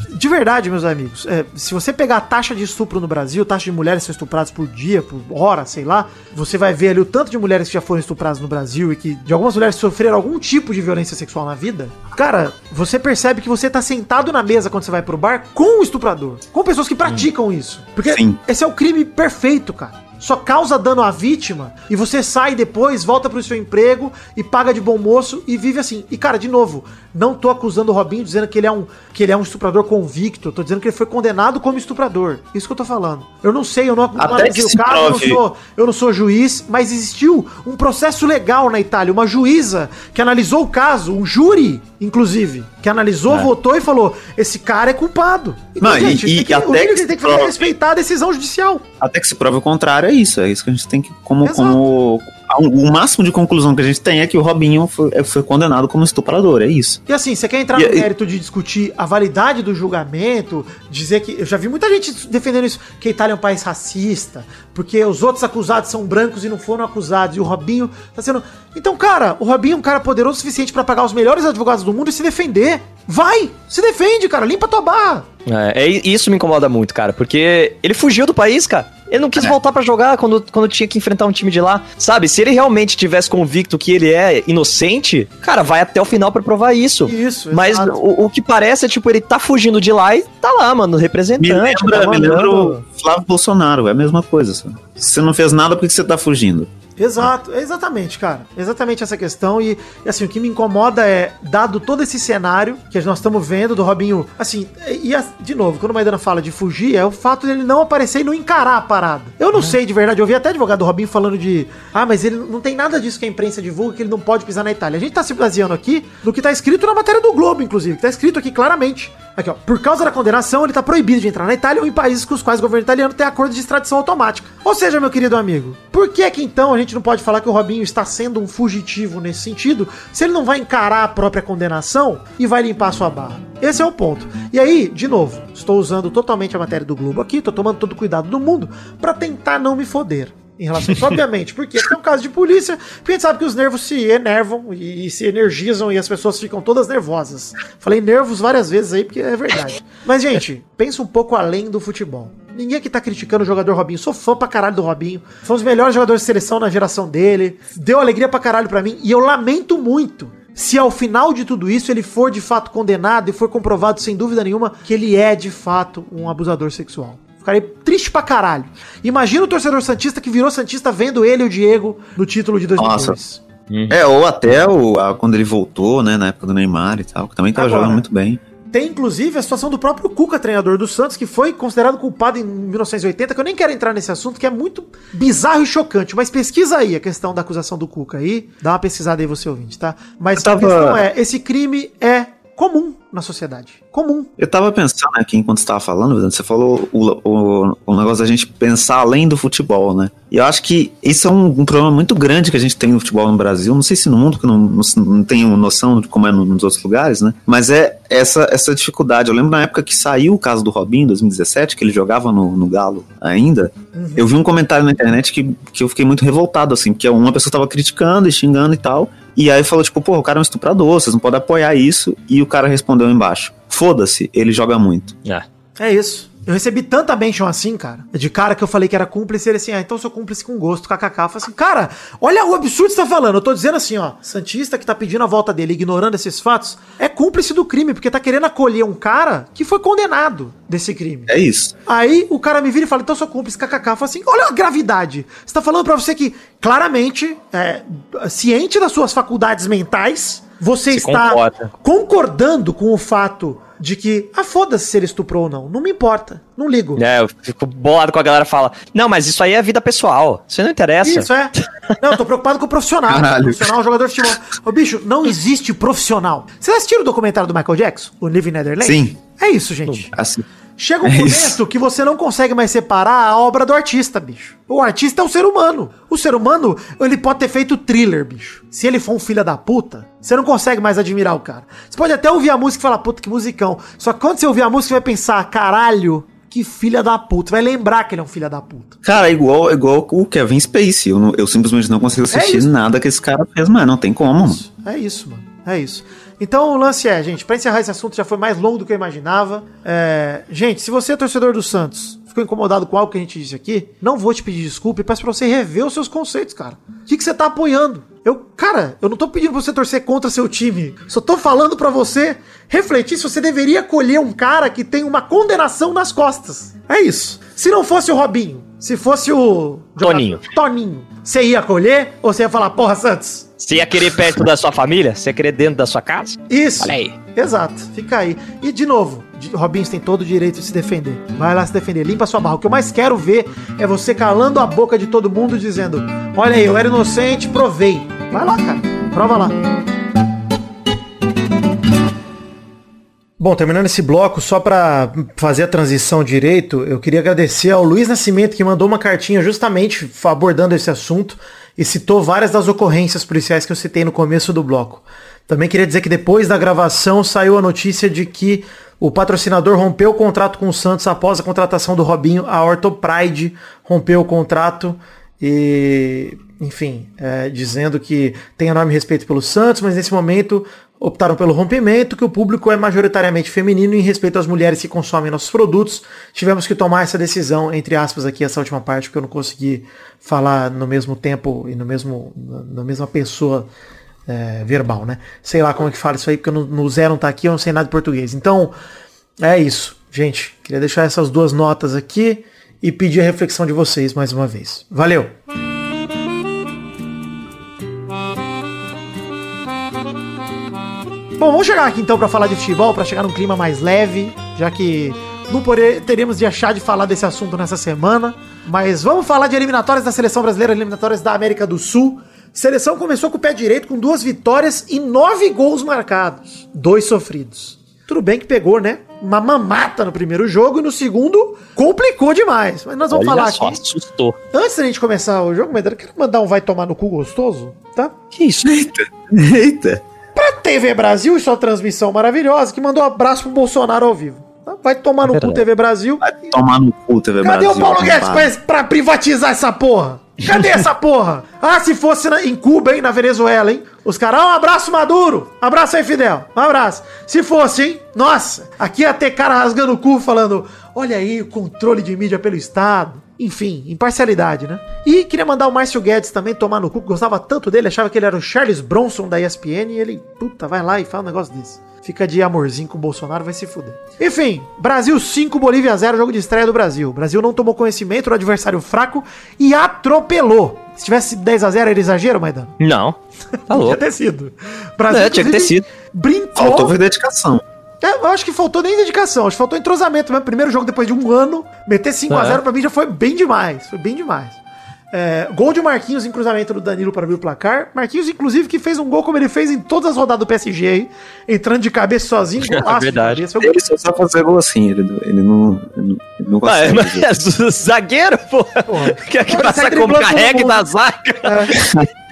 de verdade, meus amigos, é, se você pegar a taxa de estupro no Brasil, taxa de mulheres que são estupradas por dia, por hora, sei lá, você vai ver ali o tanto de mulheres que já foram estupradas no Brasil e que de algumas mulheres sofreram algum tipo de violência sexual na vida. Cara, você percebe que você tá sentado na mesa quando você vai pro bar com o estuprador, com pessoas que praticam isso. Porque Sim. esse é o crime perfeito, cara só causa dano à vítima e você sai depois, volta pro seu emprego e paga de bom moço e vive assim. E cara, de novo, não tô acusando o Robinho dizendo que ele é um que ele é um estuprador convicto, tô dizendo que ele foi condenado como estuprador. Isso que eu tô falando. Eu não sei, eu não, analisei o caso, eu não, sou, eu não sou juiz, mas existiu um processo legal na Itália, uma juíza que analisou o caso, um júri, inclusive, que analisou, votou e falou: esse cara é culpado. Então, Não, e- tem e que, até que que se tem que fazer é respeitar a decisão judicial. Até que se prove o contrário, é isso. É isso que a gente tem que, como, Exato. como o máximo de conclusão que a gente tem é que o Robinho foi, é, foi condenado como estuprador, é isso. E assim, você quer entrar E- no e- mérito de discutir a validade do julgamento, dizer que. Eu já vi muita gente defendendo isso, que a Itália é um país racista, porque os outros acusados são brancos e não foram acusados, e o Robinho tá sendo. Então, cara, o Robinho é um cara poderoso o suficiente pra pagar os melhores advogados do mundo e se defender. Vai! Se defende, cara, limpa tua barra. É, é, isso me incomoda muito, cara, porque ele fugiu do país, cara. Ele não quis voltar pra jogar quando, quando tinha que enfrentar um time de lá. Sabe, se ele realmente tivesse convicto que ele é inocente, cara, vai até o final pra provar isso. Isso, Mas o, o que parece é, tipo, ele tá fugindo de lá e tá lá, mano, representante. Me lembra, tá me lembra o Flávio Bolsonaro, é a mesma coisa. Sabe? Se você não fez nada, por que você tá fugindo? Exato, exatamente, cara. Exatamente essa questão. E, assim, o que me incomoda é, dado todo esse cenário que nós estamos vendo do Robinho, assim, e, de novo, quando o Maidana fala de fugir, é o fato dele não aparecer e não encarar a parada. Eu não sei de verdade, eu vi até advogado do Robinho falando de. Ah, mas ele não tem nada disso que a imprensa divulga, que ele não pode pisar na Itália. A gente tá se baseando aqui no que tá escrito na matéria do Globo, inclusive, que tá escrito aqui claramente. Aqui, ó. Por causa da condenação, ele tá proibido de entrar na Itália ou em países com os quais o governo italiano tem acordo de extradição automática. Ou seja, meu querido amigo, por que que então a gente não pode falar que o Robinho está sendo um fugitivo nesse sentido, se ele não vai encarar a própria condenação e vai limpar a sua barra? Esse é o ponto. E aí, de novo, estou usando totalmente a matéria do Globo aqui, tô tomando todo o cuidado do mundo pra tentar não me foder. Em relação a isso, obviamente, porque é um caso de polícia, porque a gente sabe que os nervos se enervam e, e se energizam e as pessoas ficam todas nervosas. Falei nervos várias vezes aí, porque é verdade. Mas, gente, pensa um pouco além do futebol. Ninguém aqui tá criticando o jogador Robinho. Sou fã pra caralho do Robinho. Foi um dos melhores jogadores de seleção na geração dele. Deu alegria pra caralho pra mim. E eu lamento muito se ao final de tudo isso ele for de fato condenado e for comprovado sem dúvida nenhuma que ele é de fato um abusador sexual. Ficarei triste pra caralho. Imagina o torcedor Santista que virou Santista vendo ele e o Diego no título de 2002. É, ou até o, a- quando ele voltou, né, na época do Neymar e tal, que também tava Agora. jogando muito bem. Tem inclusive a situação do próprio Cuca, treinador do Santos, que foi considerado culpado em 1980, que eu nem quero entrar nesse assunto, que é muito bizarro e chocante. Mas pesquisa aí a questão da acusação do Cuca aí. Dá uma pesquisada aí, você ouvinte, tá? Mas tava- a questão é: esse crime é comum na sociedade. Comum. Eu tava pensando aqui enquanto você tava falando, você falou o, o, o negócio da gente pensar além do futebol, né? E eu acho que isso é um, um problema muito grande que a gente tem no futebol no Brasil. Não sei se no mundo, que eu não, não, não tenho noção de como é no- nos outros lugares, né? Mas é essa, essa dificuldade. Eu lembro na época que saiu o caso do Robinho, em 2017, que ele jogava no, no Galo ainda. Eu vi um comentário na internet que, que eu fiquei muito revoltado, assim, porque uma pessoa tava criticando e xingando e tal. E aí falou, tipo, pô, o cara é um estuprador, vocês não podem apoiar isso. E o cara respondeu embaixo: foda-se, ele joga muito. É. É isso. Eu recebi tanta mention assim, cara, de cara que eu falei que era cúmplice, ele assim, ah, então sou cúmplice com gosto, kkk. Eu falei assim, cara, olha o absurdo que você tá falando. Eu tô dizendo assim, ó, Santista que tá pedindo a volta dele, ignorando esses fatos, é cúmplice do crime, porque tá querendo acolher um cara que foi condenado desse crime. É isso. Aí o cara me vira e fala, então sou cúmplice, kkk. Eu falo assim, olha a gravidade. Você tá falando pra você que, claramente, é, ciente das suas faculdades mentais, você Se está comporta. concordando com o fato de que, ah, foda-se se ele estuprou ou não. Não me importa. Não ligo. É, eu fico bolado com a galera fala, não, mas isso aí é vida pessoal. Isso aí não interessa. Isso é. Não, eu tô preocupado com o profissional. Caralho. Profissional, jogador de futebol. Ô, bicho, não existe profissional. Vocês assistiram o documentário do Michael Jackson? O Live in Netherlands? Sim. É isso, gente. Assim, Chega um É momento isso. que você não consegue mais separar a obra do artista, bicho. O artista é o ser humano. O ser humano, ele pode ter feito thriller, bicho. Se ele for um filho da puta, você não consegue mais admirar o cara. Você pode até ouvir a música e falar, puta, que musicão. Só que quando você ouvir a música, você vai pensar, caralho, que filha da puta. Vai lembrar que ele é um filho da puta. Cara, é igual, é igual o Kevin Spacey. Eu, eu simplesmente não consigo assistir É nada que esse cara fez, mas não tem como, mano. É isso, mano. É isso. Então o lance é, gente, pra encerrar esse assunto já foi mais longo do que eu imaginava. É, gente, se você é torcedor do Santos, ficou incomodado com algo que a gente disse aqui, não vou te pedir desculpa e peço pra você rever os seus conceitos, cara. O que, que você tá apoiando? Eu, cara, eu não tô pedindo pra você torcer contra seu time. Só tô falando pra você refletir se você deveria acolher um cara que tem uma condenação nas costas. É isso. Se não fosse o Robinho, se fosse o. Toninho. Toninho. Você ia acolher ou você ia falar, porra, Santos? Você ia querer perto da sua família? Você ia querer dentro da sua casa? Isso. Olha aí. Exato. Fica aí. E de novo, Robinho tem todo o direito de se defender. Vai lá se defender, limpa sua barra. O que eu mais quero ver é você calando a boca de todo mundo dizendo: Olha aí, eu era inocente, provei. Vai lá, cara. Prova lá. Bom, terminando esse bloco, só para fazer a transição direito, eu queria agradecer ao Luiz Nascimento que mandou uma cartinha justamente abordando esse assunto e citou várias das ocorrências policiais que eu citei no começo do bloco. Também queria dizer que depois da gravação saiu a notícia de que o patrocinador rompeu o contrato com o Santos após a contratação do Robinho. A Orthopride rompeu o contrato e, enfim, é, dizendo que tem enorme respeito pelo Santos, mas nesse momento optaram pelo rompimento, que o público é majoritariamente feminino em respeito às mulheres que consomem nossos produtos. Tivemos que tomar essa decisão, entre aspas, aqui, essa última parte, porque eu não consegui falar no mesmo tempo e no mesmo, na mesma pessoa é, verbal, né? Sei lá como é que fala isso aí, porque no, no Zé não tá aqui, eu não sei nada de português. Então, é isso. Gente, queria deixar essas duas notas aqui e pedir a reflexão de vocês mais uma vez. Valeu! Bom, vamos chegar aqui então para falar de futebol, para chegar num clima mais leve, já que não poder, teremos de achar de falar desse assunto nessa semana. Mas vamos falar de eliminatórias da seleção brasileira, eliminatórias da América do Sul. Seleção começou com o pé direito, com duas vitórias e nove gols marcados. Dois sofridos. Tudo bem que pegou, né? Uma mamata no primeiro jogo e no segundo complicou demais. Mas nós vamos Olha falar só, aqui. assustou. Antes da gente começar o jogo, eu quero mandar um vai tomar no cu gostoso, tá? Que isso? Eita, eita. Pra TV Brasil e sua transmissão maravilhosa, que mandou um abraço pro Bolsonaro ao vivo. tá? Vai tomar no cu Verdade. TV Brasil. Vai tomar no cu, TV Cadê Brasil. o Paulo Guedes pra, pra privatizar essa porra? Cadê essa porra? Ah, se fosse na- em Cuba, hein, na Venezuela, hein? Os caras, ah, um abraço Maduro. Abraço aí, Fidel. Um abraço. Se fosse, hein? Nossa, aqui ia ter cara rasgando o cu falando, olha aí, o controle de mídia pelo Estado. Enfim, imparcialidade, né? E queria mandar o Márcio Guedes também tomar no cu, gostava tanto dele, achava que ele era o Charles Bronson da ESPN, e ele, puta, vai lá e fala um negócio desse. Fica de amorzinho com o Bolsonaro, vai se fuder. Enfim, Brasil 5, Bolívia 0, jogo de estreia do Brasil. O Brasil não tomou conhecimento do adversário fraco e atropelou. Se tivesse 10 a 0 era exagero, Maidano? Não. Tá Tinha louco. ter sido. Brasil, É, tinha que ter sido. Brincou. Faltou dedicação. É, eu acho que faltou nem dedicação, acho que faltou entrosamento mesmo. Primeiro jogo depois de um ano, meter 5x0 É. pra mim já foi bem demais. Foi bem demais. É, gol de Marquinhos em cruzamento do Danilo para abrir o placar. Marquinhos, inclusive, que fez um gol como ele fez em todas as rodadas do PSG aí, entrando de cabeça sozinho. Golaço de Verdade. cabeça. Ele só sabe fazer gol assim, ele, ele não, ele não, não Ah, é, consegue. mas é zagueiro, pô. Quer que sai como carregue da zaga?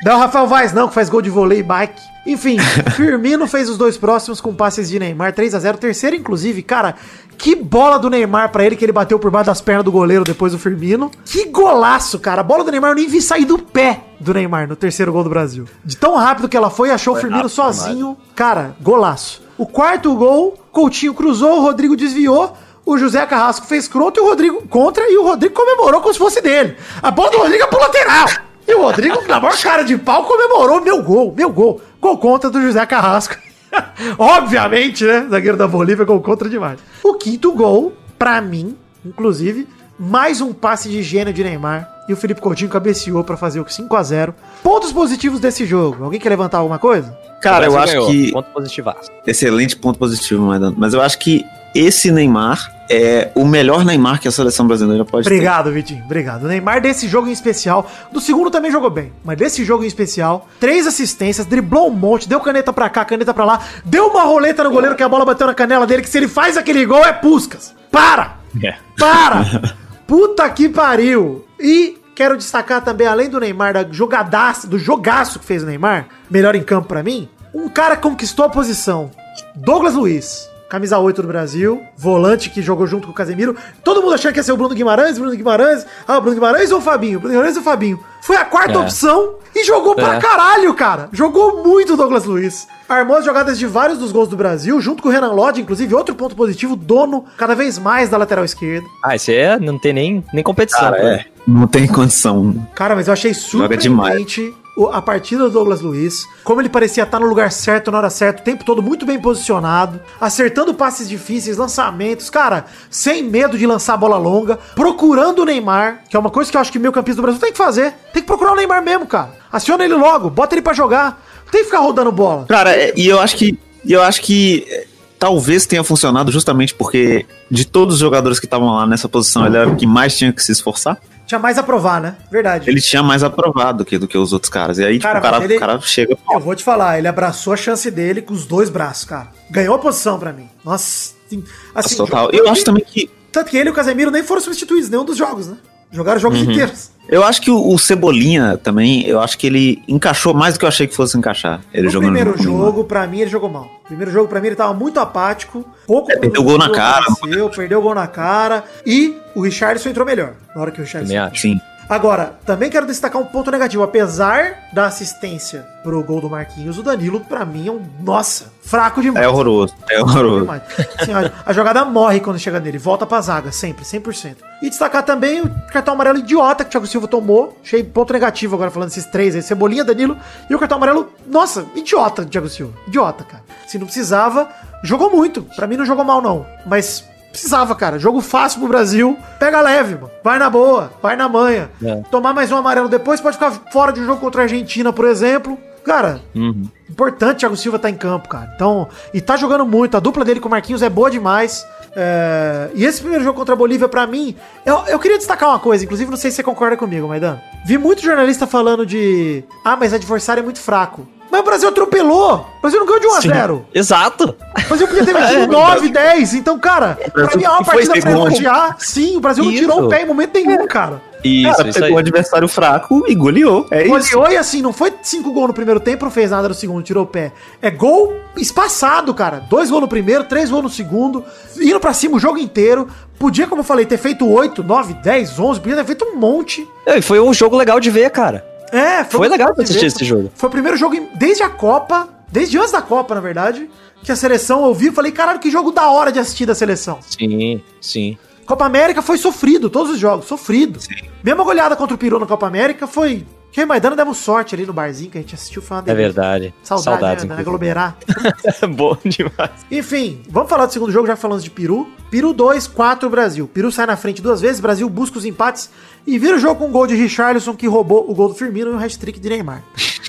Não, o Rafael Vaz não, que faz gol de vôlei e bike. Enfim, Firmino fez os dois próximos com passes de Neymar, 3 a 0 Terceiro, inclusive, cara, que bola do Neymar pra ele, que ele bateu por baixo das pernas do goleiro depois do Firmino. Que golaço, cara. A bola do Neymar eu nem vi sair do pé do Neymar no terceiro gol do Brasil. De tão rápido que ela foi, achou o Firmino rápido sozinho. Cara, golaço. O quarto gol, Coutinho cruzou, o Rodrigo desviou. O José Carrasco fez contra e o Rodrigo contra e o Rodrigo comemorou como se fosse dele. A bola do Rodrigo é pro lateral. E o Rodrigo, na maior cara de pau, comemorou meu gol, meu gol. Gol contra do José Carrasco. Obviamente, né? Zagueiro da Bolívia, gol contra demais. O quinto gol, pra mim, inclusive, mais um passe de gênio de Neymar. E o Felipe Coutinho cabeceou pra fazer o 5 a 0 Pontos positivos desse jogo. Alguém quer levantar alguma coisa? Cara, eu acho ganhou. que. Ponto positivaço. Excelente ponto positivo. Mas eu acho que esse Neymar é o melhor Neymar que a seleção brasileira pode Obrigado, Vitinho. Obrigado. O Neymar desse jogo em especial, do segundo também jogou bem, mas desse jogo em especial, três assistências, driblou um monte, deu caneta pra cá, caneta pra lá, deu uma roleta no goleiro que a bola bateu na canela dele, que se ele faz aquele gol é Puscas. Para! É. Para! Puta que pariu! E quero destacar também, além do Neymar, da jogadaça, do jogaço que fez o Neymar, melhor em campo pra mim, um cara conquistou a posição. Douglas Luiz. Camisa 8 do Brasil, volante que jogou junto com o Casemiro. Todo mundo achando que ia ser o Bruno Guimarães, Bruno Guimarães. Ah, o Bruno Guimarães ou o Fabinho? Bruno Guimarães ou o Fabinho? Foi a quarta É. opção e jogou pra É. caralho, cara. Jogou muito o Douglas Luiz. Armou as jogadas de vários dos gols do Brasil, junto com o Renan Lodge, inclusive outro ponto positivo, dono cada vez mais da lateral esquerda. Ah, isso aí é, não tem nem, nem competição. Cara, pô. é. Não tem condição. Cara, mas eu achei Joga surpreendente a partida do Douglas Luiz, como ele parecia estar no lugar certo, na hora certa, o tempo todo muito bem posicionado, acertando passes difíceis, lançamentos, cara, sem medo de lançar a bola longa, procurando o Neymar, que é uma coisa que eu acho que meio campista do Brasil tem que fazer. Tem que procurar o Neymar mesmo, cara. Aciona ele logo, bota ele pra jogar. Tem que ficar rodando bola. Cara, é- e eu acho que. Eu acho que é, talvez tenha funcionado justamente porque de todos os jogadores que estavam lá nessa posição, ele era o que mais tinha que se esforçar. Tinha mais a provar, né? Verdade. Ele tinha mais aprovado do que, do que os outros caras. E aí, tipo, Cara, o, cara, ele- o cara chega. Eu vou te falar, ele abraçou a chance dele com os dois braços, cara. Ganhou a posição pra mim. Nossa, sim, assim, total. jogo- Eu acho também que. Tanto que ele e o Casemiro nem foram substituídos, nenhum dos jogos, né? Jogaram jogos Uhum. inteiros. Eu acho que o, o Cebolinha também, eu acho que ele encaixou mais do que eu achei que fosse encaixar. Ele No jogando primeiro jogo, pra mim, ele jogou mal. Primeiro jogo, pra mim, ele tava muito apático. Pouco É, perdeu gol na cara. perdeu o gol na cara. E o Richardson entrou melhor. Na hora que o Richardson Também acho. Sim. Agora, também quero destacar um ponto negativo. Apesar da assistência pro gol do Marquinhos, o Danilo, pra mim, é um. Nossa, fraco demais. É horroroso. É horroroso. Demais. Assim, a, a jogada morre quando chega nele. Volta pra zaga, sempre, 100%. E destacar também o cartão amarelo idiota que o Thiago Silva tomou. Achei ponto negativo agora falando desses três aí. Cebolinha, Danilo e o cartão amarelo. Nossa, idiota, Thiago Silva. Idiota, cara. Se não precisava, jogou muito. Pra mim não jogou mal, não. Mas precisava, cara. Jogo fácil pro Brasil. Pega leve, mano. Vai na boa, vai na manha. É. Tomar mais um amarelo depois, pode ficar fora de um jogo contra a Argentina, por exemplo. Cara, Uhum. Importante Thiago Silva tá em campo, cara. Então, e tá jogando muito. A dupla dele com o Marquinhos é boa demais. É, E esse primeiro jogo contra a Bolívia, pra mim, eu, eu queria destacar uma coisa, inclusive não sei se você concorda comigo, Maidan. Vi muito jornalista falando de. Ah, mas adversário é muito fraco. Mas o Brasil atropelou! O Brasil não ganhou de 1 a 0 Exato. O Brasil podia ter metido 9, 10. Então, cara, pra mim é uma partida pra elogiar. Sim, o Brasil não Isso. tirou o pé em momento nenhum, cara. Isso, Cara, isso pegou o aí. adversário fraco e goleou. É isso. Goleou e assim, não foi cinco gols no primeiro tempo, não fez nada no segundo, tirou o pé. É gol espaçado, cara. Dois gols no primeiro, três gols no segundo, indo pra cima o jogo inteiro. Podia, como eu falei, ter feito 8, 9, 10, 11, podia ter feito um monte. É, e Foi um jogo legal de ver, cara. É, Foi legal pra assistir esse jogo. Foi o primeiro jogo em- desde a Copa, desde antes da Copa, na verdade, que a seleção eu vi e falei, caralho, que jogo da hora de assistir da seleção. Sim, sim. Copa América foi sofrido, todos os jogos, sofrido. Mesmo a goleada contra o Peru na Copa América foi. Quem Maidana demos sorte ali no barzinho que a gente assistiu, foi uma É verdade. Saudade, Saudades, né? Aglomerar. Bom demais. Enfim, vamos falar do segundo jogo, já falamos de Peru. Peru 2, 4 Brasil. Peru sai na frente duas vezes, Brasil busca os empates e vira o jogo com um gol de Richarlison que roubou o gol do Firmino e um hat-trick de Neymar.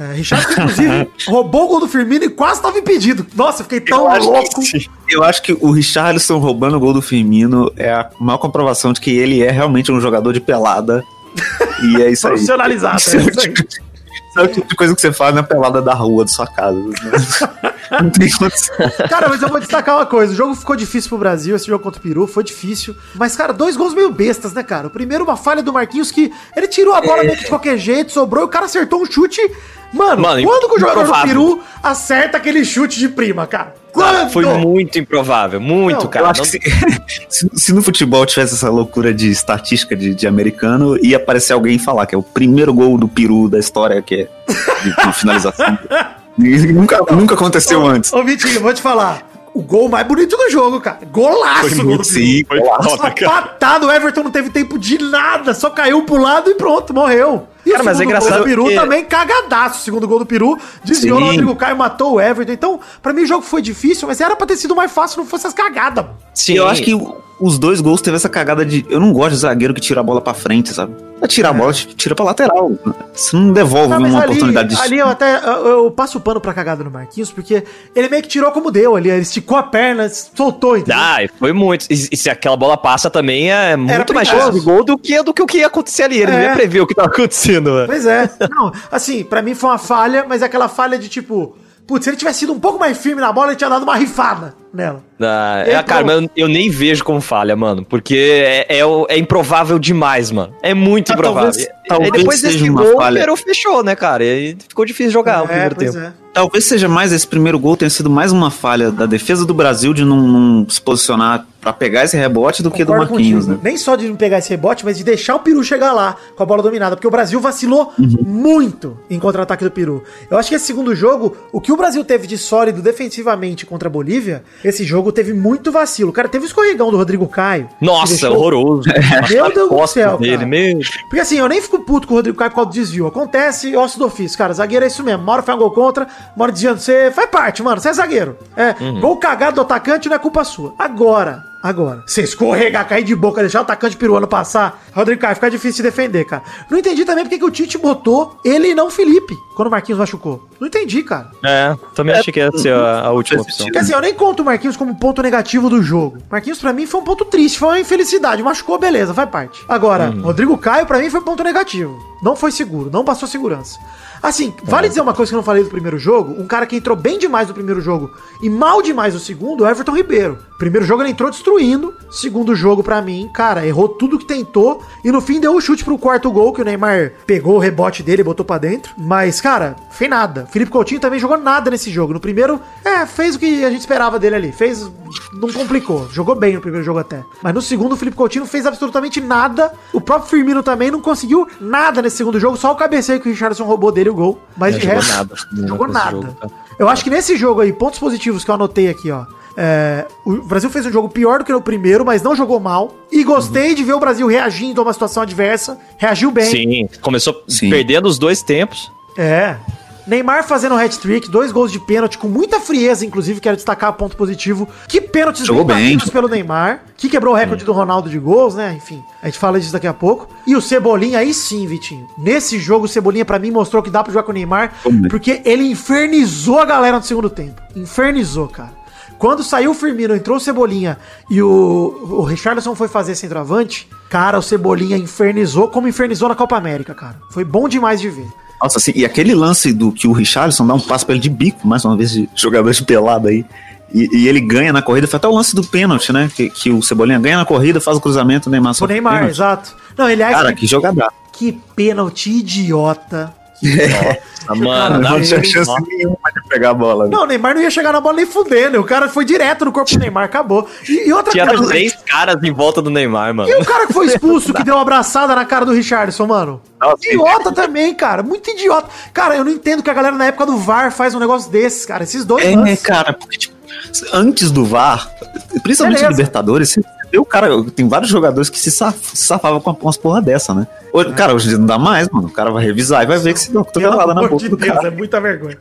É, Richarlison, inclusive, roubou o gol do Firmino e quase estava impedido. Nossa, eu fiquei tão Eu acho que louco. sim. Eu acho que o Richarlison roubando o gol do Firmino é a maior comprovação de que ele é realmente um jogador de pelada. E é isso aí. Profissionalizado, Isso é, é o isso aí. tipo, isso é o tipo de coisa que você faz na pelada da rua, da sua casa. né? Não tem condição. Cara, mas eu vou destacar uma coisa. O jogo ficou difícil pro Brasil, esse jogo contra o Peru foi difícil. Mas, cara, dois gols meio bestas, né, cara? O primeiro, uma falha do Marquinhos que ele tirou a bola meio que de qualquer jeito, sobrou e o cara acertou um chute. Mano, Mano, quando que o jogador do Peru acerta aquele chute de prima, cara? Quando? Foi muito improvável, muito, Não, cara. Eu acho que se, se, no futebol tivesse essa loucura de estatística de, de americano, ia aparecer alguém e falar que é o primeiro gol do Peru da história, que é de, de finalização. Nunca, nunca aconteceu antes. Ô, Vitinho, vou te falar. O gol mais bonito do jogo, cara. Golaço Foi muito sim, Foi golaço. Uma patada, o Everton não teve tempo de nada, só caiu pro lado e pronto, morreu. E Cara, o mas é segundo gol engraçado do Peru porque- também cagadaço. O segundo gol do Peru desviou Sim. no Rodrigo Caio, matou o Everton. Então, pra mim o jogo foi difícil, mas era pra ter sido mais fácil se não fosse as cagadas. Sim, Eu acho que os dois gols teve essa cagada de. Eu não gosto de zagueiro que tira a bola pra frente, sabe? Tirar a bola, tira pra lateral. Você não devolve Não, uma ali, oportunidade de. ali eu até eu, eu passo o pano pra cagada no Marquinhos, porque ele meio que tirou como deu ali. Ele esticou a perna, soltou, entendeu? Ah, e foi muito. E, e se aquela bola passa também é muito mais chance de gol do que, do que o que ia acontecer ali. Ele não É. ia prever o que tava acontecendo, mano. Pois é. Não, assim, pra mim foi uma falha, mas é aquela falha de tipo, putz, se ele tivesse sido um pouco mais firme na bola, ele tinha dado uma rifada nela. Ah, aí, é, cara, mas eu, eu nem vejo como falha, mano. Porque é, é, é improvável demais, mano. É muito Ah, improvável. talvez- E- talvez e depois desse seja uma gol, falha. o Peru fechou, né, cara? E aí ficou difícil jogar o primeiro tempo. é. Talvez seja mais esse primeiro gol tenha sido mais uma falha da defesa do Brasil de não, não se posicionar pra pegar esse rebote do que do Concordo Marquinhos, né? Nem só de não pegar esse rebote, mas de deixar o Peru chegar lá com a bola dominada, porque o Brasil vacilou muito em contra-ataque do Peru. Eu acho que esse segundo jogo, o que o Brasil teve de sólido defensivamente contra a Bolívia, esse jogo teve muito vacilo. Cara, teve o escorregão do Rodrigo Caio. Nossa, deixou- horroroso. Meu Deus do céu, dele, meu. Porque assim, eu nem fico puto com o Rodrigo Caio por causa do desvio. Acontece, osso do ofício. Cara, zagueiro é isso mesmo. Uma hora faz um gol contra, uma hora desviando. Você faz parte, mano. Você é zagueiro. É, Uhum. gol cagado do atacante não é culpa sua. Agora, Agora, você escorregar, cair de boca, deixar o atacante peruano passar, Rodrigo Caio, fica difícil de defender, cara. Não entendi também porque que o Tite botou ele e não o Felipe, quando o Marquinhos machucou. Não entendi, cara. É, também achei que ia ser a, a última opção. Quer dizer, eu nem conto o Marquinhos como ponto negativo do jogo. Marquinhos, pra mim, foi um ponto triste, foi uma infelicidade. Machucou, beleza, faz parte. Agora, Rodrigo Caio, pra mim, foi ponto negativo. Não foi seguro, não passou segurança. Assim, vale dizer uma coisa que eu não falei do primeiro jogo. Um cara que entrou bem demais no primeiro jogo e mal demais no segundo, é o Everton Ribeiro. Primeiro jogo ele entrou destruindo. Segundo jogo, pra mim, cara, errou tudo que tentou. E no fim deu o chute pro quarto gol, que o Neymar pegou o rebote dele e botou pra dentro. Mas, cara, fez nada. Felipe Coutinho também jogou nada nesse jogo. No primeiro, é, fez o que a gente esperava dele ali. Fez. Não complicou. Jogou bem no primeiro jogo até. Mas no segundo, o Felipe Coutinho não fez absolutamente nada. O próprio Firmino também não conseguiu nada nesse segundo jogo. Só o cabeceio que o Richardson roubou dele o gol. Mas Não de jogou resto. nada. Não Jogou nesse nada. jogo, tá? Eu acho que nesse jogo aí, pontos positivos que eu anotei aqui, ó. é, o Brasil fez um jogo pior do que no primeiro, mas não jogou mal. E gostei de ver o Brasil reagindo a uma situação adversa. Reagiu bem. Sim, começou Sim. perdendo os dois tempos. É. Neymar fazendo um hat-trick, dois gols de pênalti, com muita frieza, inclusive, quero destacar ponto positivo. Que pênaltis Jogou bem. batidos pelo Neymar, que quebrou o recorde do Ronaldo de gols, né? Enfim, a gente fala disso daqui a pouco. E o Cebolinha, aí sim, Vitinho. Nesse jogo, o Cebolinha, pra mim, mostrou que dá pra jogar com o Neymar, Como? porque ele infernizou a galera no segundo tempo. Infernizou, cara. Quando saiu o Firmino, entrou o Cebolinha e o, o Richarlison foi fazer centroavante, cara, o Cebolinha infernizou como infernizou na Copa América, cara. Foi bom demais de ver. Nossa, assim, e aquele lance do que o Richarlison dá um passo pra ele de bico, mais uma vez, de jogador de pelada aí. E, e ele ganha na corrida, foi até o lance do pênalti, né? Que, que o Cebolinha ganha na corrida, faz o cruzamento, o Neymar O Neymar, pênalti. exato. Não, aliás, Cara, que, que jogada. que pênalti idiota. Ah, mano, Cara, Não tinha chance nenhuma de pegar a bola. né? Não, o Neymar não ia chegar na bola nem fudendo. O cara foi direto no corpo do Neymar, acabou. E, e outra tinha coisa. três caras em volta do Neymar, mano. E o cara que foi expulso, que deu uma abraçada na cara do Richardson, mano? Nossa, Idiota também, cara. Muito idiota. Cara, eu não entendo que a galera na época do VAR faz um negócio desses, cara. Esses dois É, lances. cara, porque, tipo, antes do VAR, principalmente Beleza. Libertadores, você o cara, tem vários jogadores que se, saf, safavam com umas porra dessa, né? Hoje, Cara, hoje não dá mais, mano. O cara vai revisar e vai ver que se deu cotovelada na boca de do Deus, cara. é muita vergonha.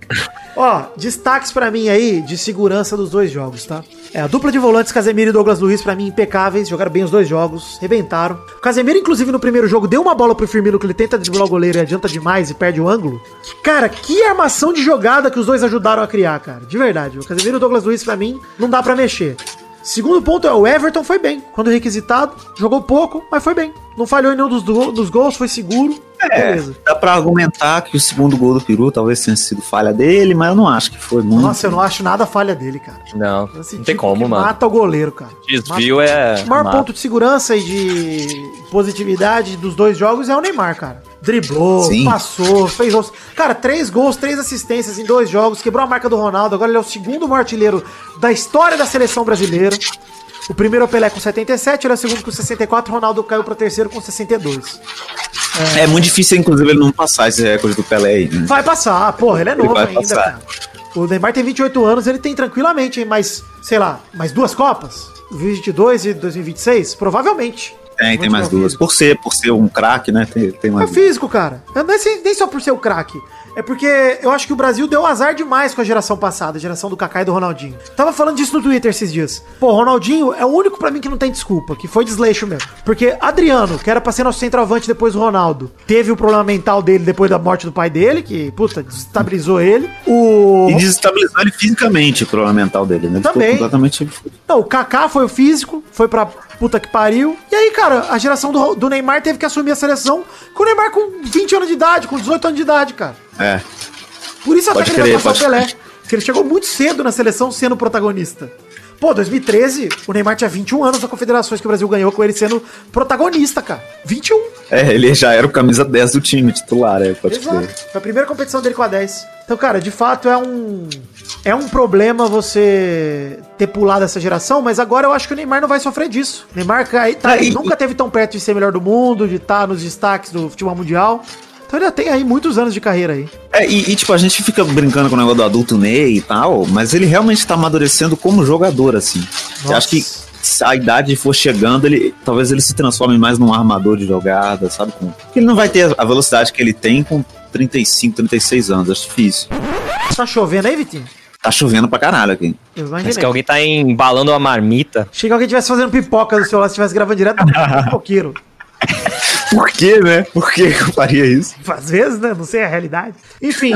Ó, destaques pra mim aí de segurança dos dois jogos, tá? É, a dupla de volantes Casemiro e Douglas Luiz pra mim impecáveis, jogaram bem os dois jogos, rebentaram. O Casemiro inclusive no primeiro jogo deu uma bola pro Firmino que ele tenta driblar o goleiro e adianta demais e perde o ângulo. Cara, que armação de jogada que os dois ajudaram a criar, cara. De verdade. O Casemiro e o Douglas Luiz pra mim não dá pra mexer. Segundo ponto é o Everton foi bem. Quando requisitado, jogou pouco, mas foi bem. Não falhou em nenhum dos, do- dos gols, foi seguro. Beleza. Dá pra argumentar que o segundo gol do Peru talvez tenha sido falha dele, mas eu não acho que foi muito. Nossa, eu não acho nada falha dele, cara. Não, Esse não tem tipo como, que mano. Mata o goleiro, cara. Desvio é. O maior mata. ponto de segurança e de positividade dos dois jogos é o Neymar, cara. Driblou, Sim. passou, fez gols. Cara, três gols, três assistências em dois jogos, quebrou a marca do Ronaldo. Agora ele é o segundo maior artilheiro da história da seleção brasileira. O primeiro é o Pelé com 77, ele é o segundo com 64, o Ronaldo caiu para terceiro com 62. É muito difícil, inclusive, ele não passar esse recorde do Pelé aí, né? Vai passar, porra, ele é Ele novo vai ainda, passar. cara. O Neymar tem 28 anos, ele tem tranquilamente hein, mais, sei lá, mais duas Copas? 2022 e 2026? Provavelmente. Tem, tem mais duas. físico. Por ser, por ser um craque, né? Tem, tem É mais duas. físico, cara. Não é nem nem só por ser o craque. É porque eu acho que o Brasil deu azar demais com a geração passada, a geração do Kaká e do Ronaldinho. Tava falando disso no Twitter esses dias. Pô, Ronaldinho é o único pra mim que não tem desculpa, que foi desleixo mesmo. Porque Adriano, que era pra ser nosso centroavante depois do Ronaldo, teve o problema mental dele depois da morte do pai dele, que, puta, desestabilizou ele. O. E desestabilizou ele fisicamente, o problema mental dele, né? Também. completamente. Não, o Kaká foi o físico, foi pra puta que pariu. E aí, cara, a geração do, do Neymar teve que assumir a seleção com o Neymar com 20 anos de idade, com 18 anos de idade, cara. É. Por isso até Pode que ele vai passar o Pelé. Porque ele chegou muito cedo na seleção sendo protagonista. Pô, 2013, o Neymar tinha 21 anos na confederações que o Brasil ganhou com ele sendo protagonista, cara. 21. É, ele já era o camisa 10 do time titular, é, pode Exato. crer. Foi a primeira competição dele com a 10. Então, cara, de fato é um. É um problema você ter pulado essa geração, mas agora eu acho que o Neymar não vai sofrer disso. O Neymar tá- Ah, e- nunca teve tão perto de ser melhor do mundo, de estar nos destaques do futebol mundial. Então ainda tem aí muitos anos de carreira aí. É, e, e, tipo, a gente fica brincando com o negócio do adulto Ney e tal, mas ele realmente tá amadurecendo como jogador, assim. Eu acho que se a idade for chegando, ele talvez ele se transforme mais num armador de jogada, sabe? Com- Ele não vai ter a velocidade que ele tem com 35, 36 anos, acho difícil. Tá chovendo aí, Vitinho? Tá chovendo pra caralho aqui. Parece que alguém tá embalando uma marmita. Chega que alguém estivesse fazendo pipoca do seu lado, estivesse gravando direto do pipoqueiro. Por quê, né? Por que eu faria isso? Às vezes, né? Não sei a realidade. Enfim,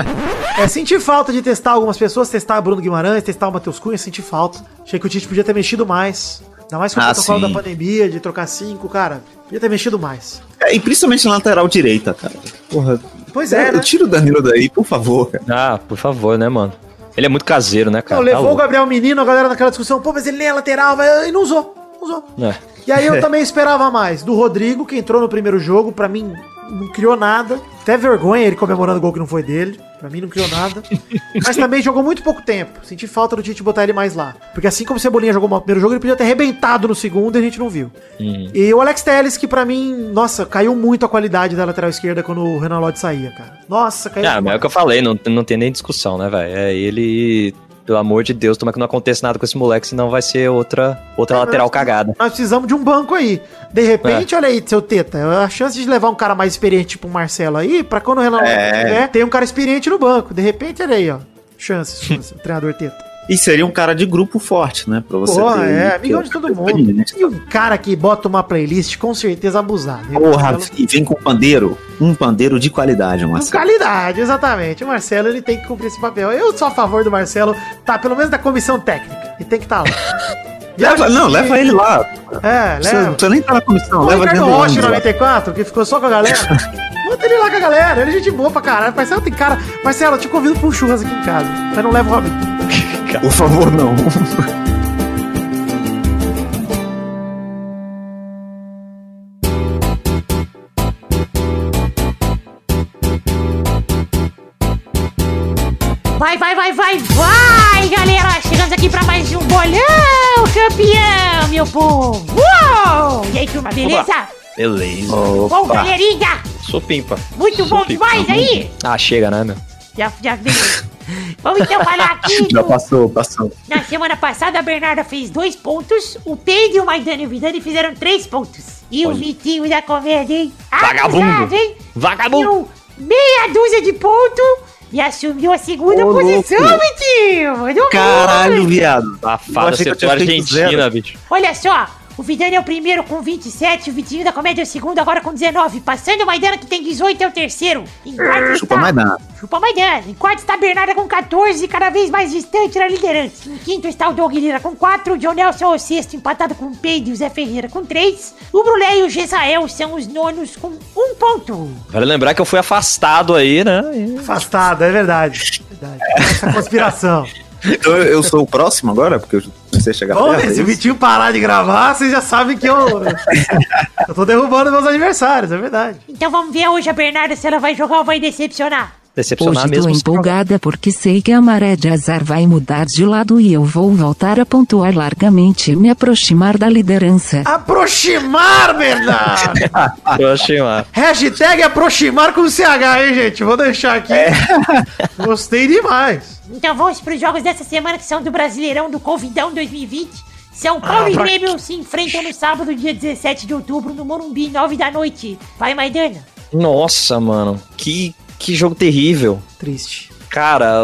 é sentir falta de testar algumas pessoas, testar Bruno Guimarães, testar o Matheus Cunha, sentir falta. Achei que o Tite podia ter mexido mais. Ainda mais com o Ah, protocolo sim. da pandemia, de trocar cinco, cara. Podia ter mexido mais. É, e principalmente na lateral direita, cara. Porra. Pois é, né? Eu tiro o Danilo daí, por favor, cara. Ah, por favor, né, mano? Ele é muito caseiro, né, cara? Não, Tá levou o louco. Gabriel Menino, a galera naquela discussão, pô, mas ele nem é lateral, vai- e não usou. Usou. É. E aí eu também esperava mais do Rodrigo, que entrou no primeiro jogo, pra mim não criou nada. Até vergonha ele comemorando o gol que não foi dele. Pra mim não criou nada. Mas também jogou muito pouco tempo. Senti falta do Tite botar ele mais lá. Porque assim como o Cebolinha jogou mal no primeiro jogo, ele podia ter arrebentado no segundo e a gente não viu. Uhum. E o Alex Telles, que pra mim, nossa, caiu muito a qualidade da lateral esquerda quando o Renan Lodge saía, cara. Nossa, caiu Ah, mas é o que eu falei, não, não tem nem discussão, né, velho? É ele, pelo amor de Deus, toma que não aconteça nada com esse moleque, senão vai ser outra, outra É, lateral nós- cagada. Nós precisamos de um banco aí. De repente, olha aí, seu Teta, a chance de levar um cara mais experiente, tipo o Marcelo aí, pra quando o Renan É. tiver, tem um cara experiente no banco. De repente, olha aí, ó. Chances, o treinador Teta. E seria um cara de grupo forte, né? Pra você Porra, ter- é, amigão de todo mundo. Né? E um cara que bota uma playlist, com certeza abusar. né? Porra, e vem com pandeiro. Um pandeiro de qualidade, Com Marcelo. qualidade, exatamente. O Marcelo, ele tem que cumprir esse papel. Eu sou a favor do Marcelo, tá, pelo menos da comissão técnica. E tem que estar lá. Leva, não, leva ele lá. É, Você, leva. você nem tá na comissão, O leva Ricardo dentro do ônibus lá. 94, que ficou só com a galera. Bota ele lá com a galera, ele é gente boa pra caralho. Marcelo tem cara. Marcelo, eu te convido pra um churras aqui em casa. Mas não leva o Robin. Por favor, não. Vai, vai, vai, vai, vai, galera! Chegamos aqui pra mais um bolão campeão, meu povo! Uou! E aí, turma, beleza? Beleza. Bom, galerinha! Sou pimpa. Muito bom demais aí! Ah, chega, né, meu? Já, já beleza. Vamos então falar aqui Já do... passou, passou. Na semana passada, a Bernarda fez dois pontos, o Pedro, o Maidana e o Vidani fizeram três pontos. E o Vitinho da comédia, hein? Vagabundo. Abusado, hein? Vagabundo. Deu meia dúzia de ponto e assumiu a segunda Ô, posição, louco. Vitinho! Caralho, viado. Eu acertou a Argentina, bicho. Olha só, o Vidani é o primeiro com 27, o Vitinho da Comédia é o segundo agora com 19. Passando o Maidana que tem 18 é o terceiro. Em quarto Chupa está... mais nada. Chupa Maidana. Em quarto está a Bernarda com 14, cada vez mais distante da liderança. Em quinto está o Doug Lira com 4, o John Nelson é o sexto, empatado com o Pedro e o Zé Ferreira com 3. O Brulé e o Gesael são os nonos com 1 ponto. Vale lembrar que eu fui afastado aí, né? Afastado, é verdade. verdade. Essa conspiração. Então eu, eu sou o próximo agora, porque eu a chegar Bom, perto. se o? Vitinho parar de gravar, vocês já sabem que eu. eu tô derrubando meus adversários, é verdade. Então vamos ver hoje a Bernarda se ela vai jogar ou vai decepcionar. Decepcionar Hoje mesmo. se empolgada porque sei que a maré de azar vai mudar de lado e eu vou voltar a pontuar largamente e me aproximar da liderança. Aproximar, Bernardo! uma... Hashtag aproximar com CH, hein, gente? Vou deixar aqui. Gostei demais. Então vamos para os jogos dessa semana que são do Brasileirão do Convidão 2020. São Paulo Ah, e pra Grêmio se enfrentam no sábado, dia 17 de outubro, no Morumbi, 9 da noite. Vai, Maidana. Nossa, mano. Que, que jogo terrível. Triste. Cara,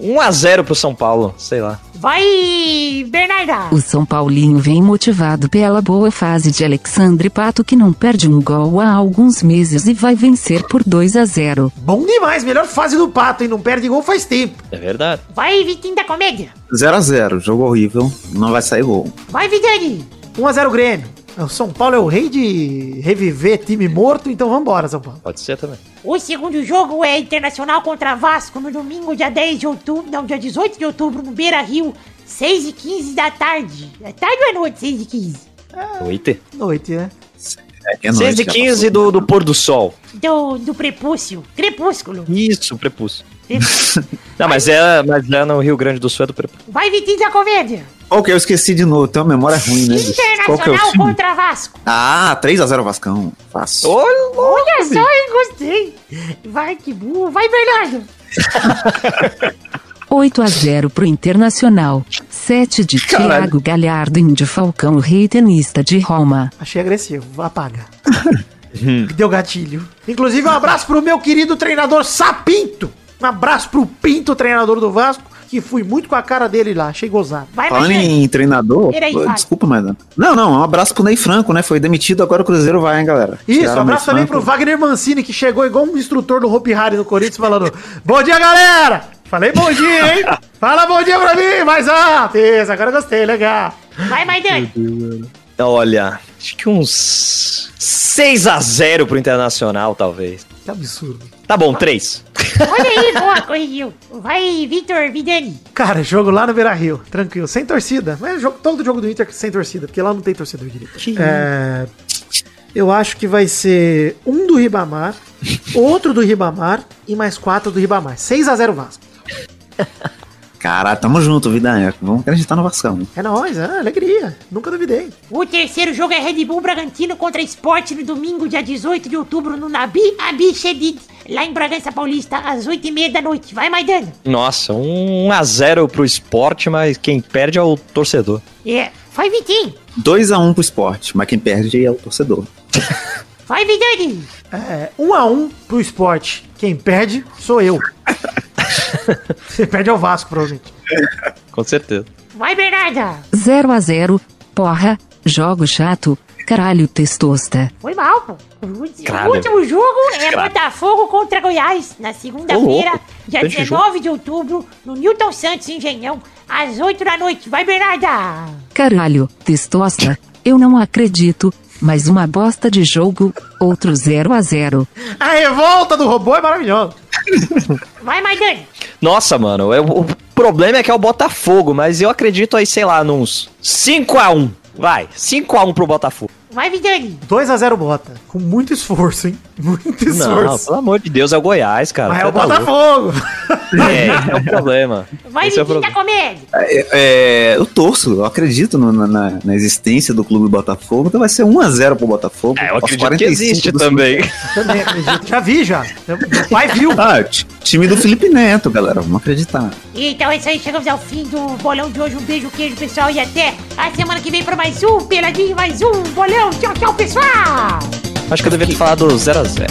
1x0 pro São Paulo. Sei lá. Vai, Bernarda. O São Paulinho vem motivado pela boa fase de Alexandre Pato que não perde um gol há alguns meses e vai vencer por 2 a 0. Bom demais, melhor fase do Pato, hein? Não perde gol faz tempo. É verdade. Vai, Vitinho da Comédia. 0x0, jogo horrível, não vai sair gol. Vai, Vidani. 1x0 Grêmio. O São Paulo é o rei de reviver time morto, então vambora, São Paulo. Pode ser também. O segundo jogo é Internacional contra Vasco no domingo, dia 10 de outubro. Não, dia 18 de outubro, no Beira Rio, 6 e 15 da tarde. É tarde ou é noite, 6 e 15? Oite. Noite, né? É que é 6 noite, e já 15 do, do pôr do sol. Do, do prepúcio. Crepúsculo. Isso, prepúcio. Crepúsculo. Não, mas é, mas é no Rio Grande do Sul é do prepúcio. Vai, Vitinho da Comédia. Que eu esqueci de novo? Tem uma memória ruim, né? é Internacional contra Vasco. Ah, 3x0 Vascão. Fácil. Olha, Olha só, hein? Gostei. Vai, que burro. Vai, Bernardo. 8 a 0 pro Internacional. 7 de Caralho. Thiago Galhardo Índio Falcão, rei tenista de Roma. Achei agressivo. Apaga. Deu gatilho. Inclusive, um abraço pro meu querido treinador Sapinto. Um abraço pro Pinto, treinador do Vasco. Que fui muito com a cara dele lá, achei gozado. Vai, Falando Maidana. em treinador, pô, vai. desculpa, mas. Não, não, um abraço pro Ney Franco, né? Foi demitido, agora o Cruzeiro vai, hein, galera. Isso, Tiraram um abraço também pro. Wagner Mancini, que chegou igual um instrutor do Hopi Hari no Corinthians, falando: Bom dia, galera! Falei bom dia, hein? Fala bom dia pra mim, mais alto! Isso, agora eu gostei, legal. Vai, Maidana. Olha, acho que uns 6 a 0 pro Internacional, talvez. Que absurdo. Tá bom, 3. Olha aí, boa, corrigiu. Vai, Vitor Vidani. Cara, jogo lá no Beira Rio, tranquilo, sem torcida. Mas jogo, todo jogo do Inter sem torcida, porque lá não tem torcedor direito. É, eu acho que vai ser um do Ribamar, outro do Ribamar e mais quatro do Ribamar. 6x0 Vasco. Caralho, tamo junto, vida. Vamos acreditar no Vascão. É nóis, é, alegria. Nunca duvidei. O terceiro jogo é Red Bull Bragantino contra Sport no domingo, dia 18 de outubro, no Nabi Abi Shedid, lá em Bragança Paulista, às 8h30 da noite. Vai, Maidana. Nossa, 1 a 0 pro esporte, mas quem perde é o torcedor. É. Vai, Vitinho. 2x1 pro esporte, mas quem perde é o torcedor. Vai, Vidani. É, um a um pro esporte. Quem perde sou eu. Você perde ao Vasco, provavelmente. Com certeza. Vai, Bernarda. 0 a 0 porra, jogo chato, caralho testosta. Foi mal, pô. O Caralho. último jogo é Caralho. Botafogo contra Goiás, na segunda-feira, dia Grande 19 de outubro, no Newton Santos Engenhão, às 8 da noite. Vai, Bernarda. Caralho, testosta, eu não acredito, mas uma bosta de jogo, outro 0 a 0 A revolta do robô é maravilhosa. Vai, Maidani. Nossa, mano, é- o problema é que é o Botafogo, mas eu acredito aí, sei lá, nos 5 a 1 Vai, 5 a 1 pro Botafogo. Vai, Vidani. 2x0 bota. Com muito esforço, hein? Muito Não, esforço. pelo amor de Deus, é o Goiás, cara. Mas é Você o tá. Botafogo. É, é o problema. Vai, Esse é o. Comédia. É, é, eu torço, eu acredito no- na, na- existência do Clube Botafogo, então vai ser 1x0 pro Botafogo. É, eu acredito que 45 existe também. Também acredito. Já vi, já. Meu pai viu. Ah, time do Felipe Neto, galera, vamos acreditar. Então é isso aí, chegamos ao fim do bolão de hoje. Um beijo, queijo, pessoal, e até a semana que vem para mais um Peladinho, mais um bolão. Tchau, tchau, pessoal! Acho que eu devia ter falado 0 a 0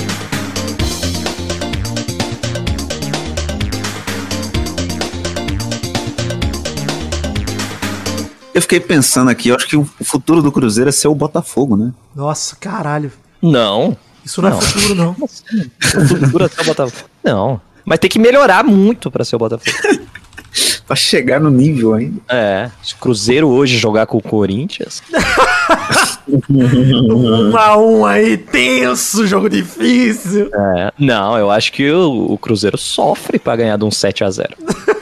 Eu fiquei pensando aqui, eu acho que o o futuro do Cruzeiro é ser o Botafogo, né? Nossa, caralho. Não. Isso não, Não. é futuro, não. O futuro é ser o Botafogo. Não. Mas tem que melhorar muito pra ser o Botafogo. Pra chegar no nível ainda. É. Se o Cruzeiro hoje jogar com o Corinthians. Um a um aí, tenso, jogo difícil. É. Não, eu acho que o, o Cruzeiro sofre pra ganhar de um 7 a 0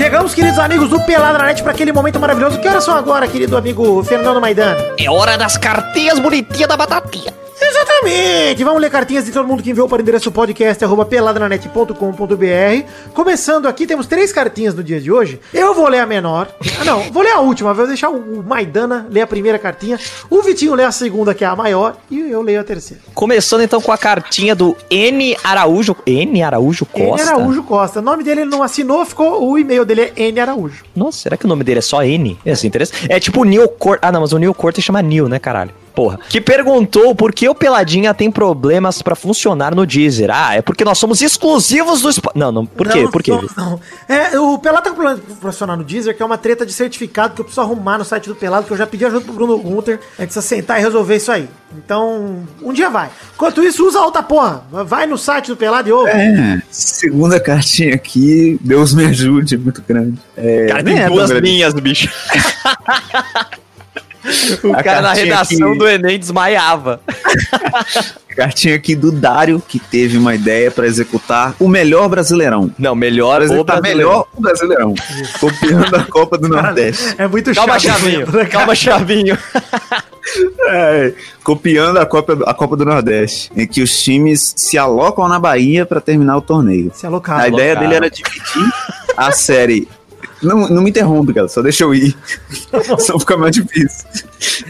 Chegamos, queridos amigos do Net, para aquele momento maravilhoso. Que horas são agora, querido amigo Fernando Maidana? É hora das cartinhas bonitinhas da batatinha. Exatamente! Vamos ler cartinhas de todo mundo que enviou para o endereço podcast arroba peladranet.com.br. Começando aqui, temos três cartinhas no dia de hoje. Eu vou ler a menor. Ah, não, vou ler a última. Vou deixar o Maidana ler a primeira cartinha. O Vitinho lê a segunda, que é a maior. E eu leio a terceira. Começando então com a cartinha do N Araújo. N Araújo Costa? N Araújo Costa. O nome dele ele não assinou, ficou. O e-mail dele é N Araújo. Nossa, será que o nome dele é só N? É assim, interessante. É tipo o Neil Corte. Ah, não, mas o Neil Corte chama Neil, né, caralho? Porra. Que perguntou por que o Peladinha tem problemas pra funcionar no Deezer. Ah, é porque nós somos exclusivos do Spotify. Não, não, por quê? Não, Por quê? Não, não. É, o Pelado tá com problema de funcionar no Deezer, que é uma treta de certificado que eu preciso arrumar no site do Pelado, que eu já pedi ajuda pro Bruno Gunter. Gente precisa sentar e resolver isso aí. Então, um dia vai. Enquanto isso, usa a outra porra. Vai no site do Pelado e ouve. É, segunda cartinha aqui, Deus me ajude, é muito grande. É, Cara, tem é duas linhas, bicho. o A cara na redação aqui- do Enem desmaiava. Cartinha aqui do Dário, que teve uma ideia pra executar o melhor Brasileirão. Não, melhor o executar brasileiro. melhor o Brasileirão. Copiando a Copa do Nordeste. É muito Calma, chato. Chavinho. né, cara? Calma, Chavinho. É, copiando a Copa, a Copa do Nordeste, em que os times se alocam na Bahia pra terminar o torneio. Se alocar. A ideia Alocado. dele era dividir a série. Não, não me interrompe, cara, só deixa eu ir. só fica mais difícil.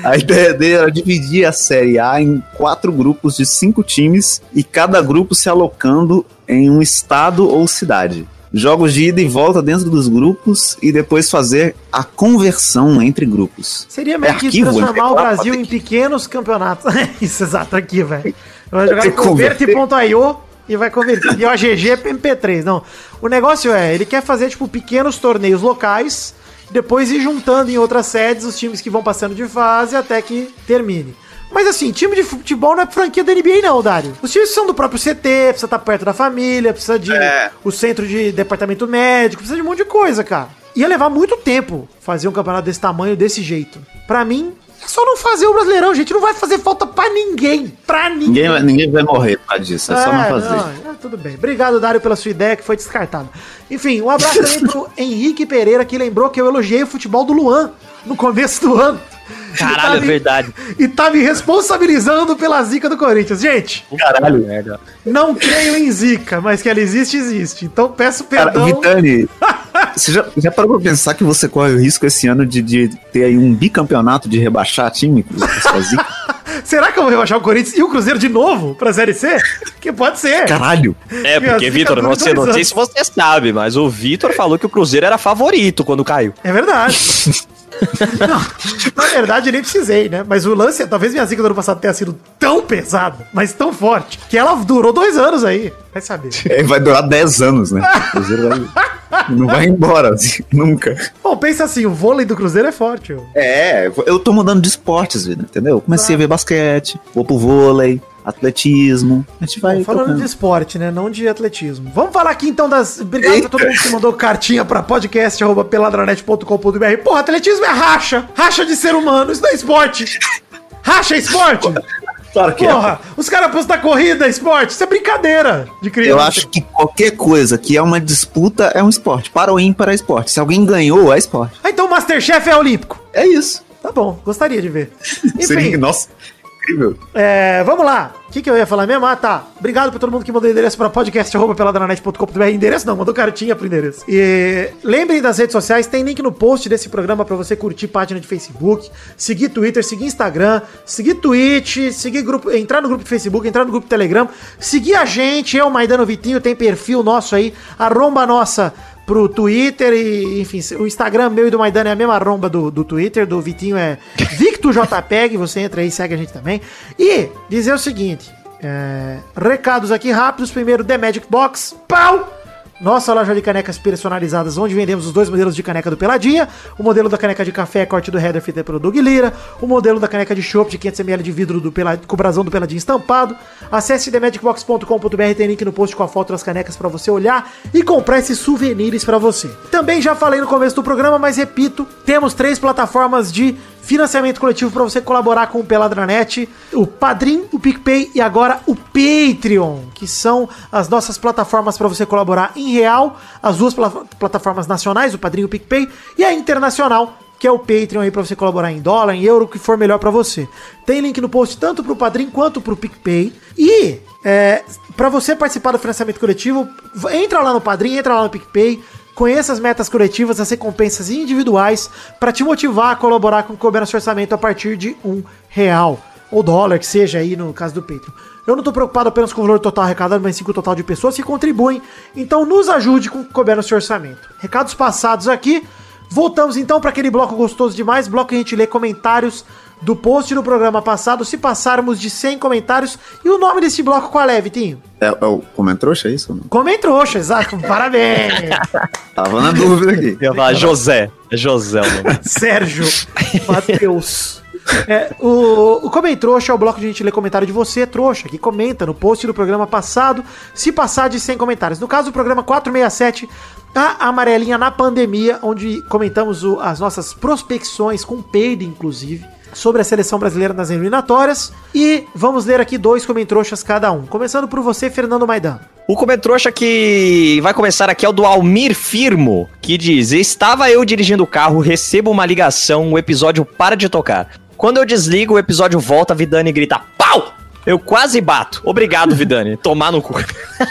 A ideia dele era dividir a série A em quatro grupos de cinco times e cada grupo se alocando em um estado ou cidade. jogos de ida e volta dentro dos grupos e depois fazer a conversão entre grupos. Seria meio É que arquivo, transformar ele o Brasil em que- pequenos campeonatos. Isso, exato, aqui, velho. Vai jogar em converte.io e vai converter de OGG para MP3. Não. O negócio é, ele quer fazer, tipo, pequenos torneios locais, depois ir juntando em outras sedes os times que vão passando de fase até que termine. Mas assim, time de futebol não é franquia da NBA não, Dário. Os times são do próprio CT, precisa estar perto da família, precisa de É. o centro de departamento médico, precisa de um monte de coisa, cara. Ia levar muito tempo fazer um campeonato desse tamanho, desse jeito. Pra mim, é só não fazer o Brasileirão, gente. Não vai fazer falta pra ninguém. Pra ninguém. Ninguém, vai- ninguém vai morrer por causa disso, é só não fazer. não, é, tudo bem. Obrigado, Dário, pela sua ideia que foi descartada. Enfim, um abraço também pro Henrique Pereira, que lembrou que eu elogiei o futebol do Luan no começo do ano. Caralho, tá é me- verdade. E tá me responsabilizando pela zica do Corinthians. Gente, Caralho. não creio em zica, mas que ela existe, existe. Então peço Cara, perdão. Vitani, você já, já parou pra pensar que você corre o risco esse ano de, de ter aí um bicampeonato de rebaixar time com zica? Será que eu vou rebaixar o Corinthians e o Cruzeiro de novo pra Série C? Que pode ser. Caralho! É, porque, Vitor, você, não sei se você sabe, mas o Vitor falou que o Cruzeiro era favorito quando caiu. É verdade. Não, na verdade, nem precisei, né? Mas o lance, é, talvez minha zica do ano passado tenha sido tão pesada, mas tão forte, que ela durou dois anos aí. Vai saber. É, vai durar 10 anos, né? O Cruzeiro vai- não vai embora, assim, nunca. Bom, pensa assim, o vôlei do Cruzeiro é forte. ó. É, eu tô mudando de esportes, vida, entendeu? Eu comecei a ver basquete, vou pro vôlei, atletismo. A gente vai. Bom, falando tocando. de esporte, né? Não de atletismo. Vamos falar aqui então das. Obrigado pra todo mundo que mandou cartinha pra podcast.peladranet.com.br. Porra, atletismo é racha. Racha de ser humano. Isso não é esporte. Racha é esporte. Claro que é. Porra, os caras postam corrida, esporte. Isso é brincadeira de criança. Eu acho que qualquer coisa que é uma disputa é um esporte. Para o ímpar é esporte. Se alguém ganhou, é esporte. Ah, então o Masterchef é olímpico. É isso. Tá bom, gostaria de ver. Seria, Enfim, nossa, incrível. é, vamos lá. O que, que eu ia falar mesmo? Ah, tá. Obrigado pra todo mundo que mandou endereço pra podcast.peladranet.com.br. Endereço não, mandou cartinha pro endereço. E lembrem das redes sociais, tem link no post desse programa pra você curtir página de Facebook, seguir Twitter, seguir Instagram, seguir Twitch, seguir grupo, entrar no grupo de Facebook, entrar no grupo de Telegram, seguir a gente, eu, Maidano Vitinho, tem perfil nosso aí, arromba nossa pro Twitter e, enfim, o Instagram meu e do Maidana é a mesma arromba do, do Twitter, do Vitinho é VictoJPEG, você entra aí e segue a gente também. E dizer o seguinte, é, recados aqui rápidos, primeiro The Magic Box, pau! Nossa loja de canecas personalizadas, onde vendemos os dois modelos de caneca do Peladinha. O modelo da caneca de café, corte do header, feita pelo Doug Lira. O modelo da caneca de chopp de 500ml de vidro do Pela, com o brasão do Peladinho estampado. Acesse themagicbox.com.br, tem link no post com a foto das canecas para você olhar e comprar esses souvenirs para você. Também já falei no começo do programa, mas repito, temos três plataformas de financiamento coletivo para você colaborar com o Peladranet, o Padrim, o PicPay e agora o Patreon, que são as nossas plataformas para você colaborar em real, as duas pla- plataformas nacionais, o Padrim e o PicPay, e a internacional, que é o Patreon aí para você colaborar em dólar, em euro, o que for melhor para você. Tem link no post tanto pro Padrim quanto pro PicPay. E é, para você participar do financiamento coletivo, entra lá no Padrim, entra lá no PicPay, Conheça as metas coletivas, as recompensas individuais para te motivar a colaborar com o Nosso Orçamento a partir de um real ou dólar, que seja aí no caso do Patreon. Eu não estou preocupado apenas com o valor total arrecadado, mas sim com o total de pessoas que contribuem. Então nos ajude com o Couber Nosso Orçamento. Recados passados aqui. Voltamos então para aquele bloco gostoso demais, bloco que a gente lê comentários do post do programa passado, se passarmos de 100 comentários. E o nome desse bloco qual é, Vitinho? É, é o Comentrouxa, é isso? Comentrouxa, exato. Parabéns. Tava na dúvida aqui. Eu falar José. É José o nome. Sérgio Matheus. É, o, o Comem Trouxa é o bloco de a gente ler comentário de você, trouxa, que comenta no post do programa passado, se passar de 100 comentários. No caso, o programa 467, a amarelinha na pandemia, onde comentamos o- as nossas prospecções, com peido, inclusive, sobre a seleção brasileira nas eliminatórias. E vamos ler aqui dois Comentroxas cada um. Começando por você, Fernando Maidan. O comentrouxa que vai começar aqui é o do Almir Firmo, que diz: Estava eu dirigindo o carro, recebo uma ligação, o episódio para de tocar. Quando eu desligo, o episódio volta, Vidani grita: Pau! Eu quase bato. Obrigado, Vidani. Tomar no cu.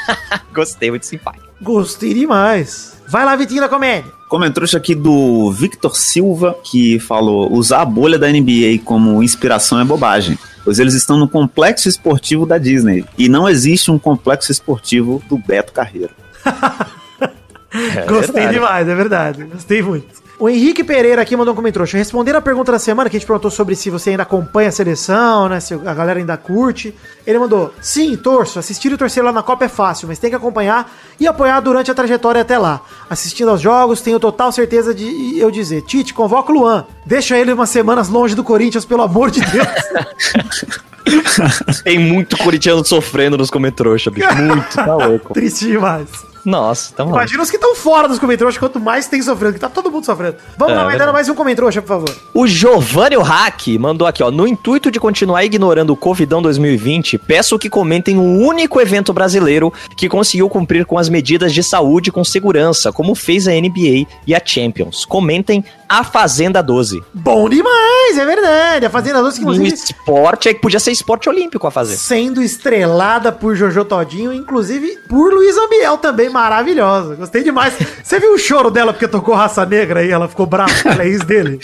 Gostei, muito simpático. Gostei demais. Vai lá, Vitinho da Comédia. Comentrouxa aqui do Victor Silva, que falou: usar a bolha da NBA como inspiração é bobagem. Pois eles estão no complexo esportivo da Disney. E não existe um complexo esportivo do Beto Carreiro. Gostei verdade. demais, é verdade. Gostei muito. O Henrique Pereira aqui mandou um comentário. Respondendo a pergunta da semana, que a gente perguntou sobre se você ainda acompanha a seleção, né? Se a galera ainda curte. Ele mandou: Sim, torço. Assistir e torcer lá na Copa é fácil, mas tem que acompanhar e apoiar durante a trajetória até lá. Assistindo aos jogos, tenho total certeza de eu dizer: Tite, convoca o Luan. Deixa ele umas semanas longe do Corinthians, pelo amor de Deus. Tem muito corintiano sofrendo nos comentrouxa, bicho. Muito, tá louco. Triste demais. Nossa, tá maluco. Imagina os que estão fora dos comentários, quanto mais tem sofrendo, que tá todo mundo sofrendo. Vamos É, lá, vai verdade. dando mais um comentário, por favor. O Giovanni Hack mandou aqui, ó. No intuito de continuar ignorando o Covidão 2020, peço que comentem o único evento brasileiro que conseguiu cumprir com as medidas de saúde com segurança, como fez a NBA e a Champions. Comentem a Fazenda 12. Bom demais, é verdade. A Fazenda Doce, que Um inclusive, esporte, é que podia ser esporte olímpico a fazer. sendo estrelada por Jojo Todinho, inclusive por Luiz Ambiel também, maravilhosa. Gostei demais. Você viu o choro dela porque tocou raça negra e ela ficou brava, ela é ex dele?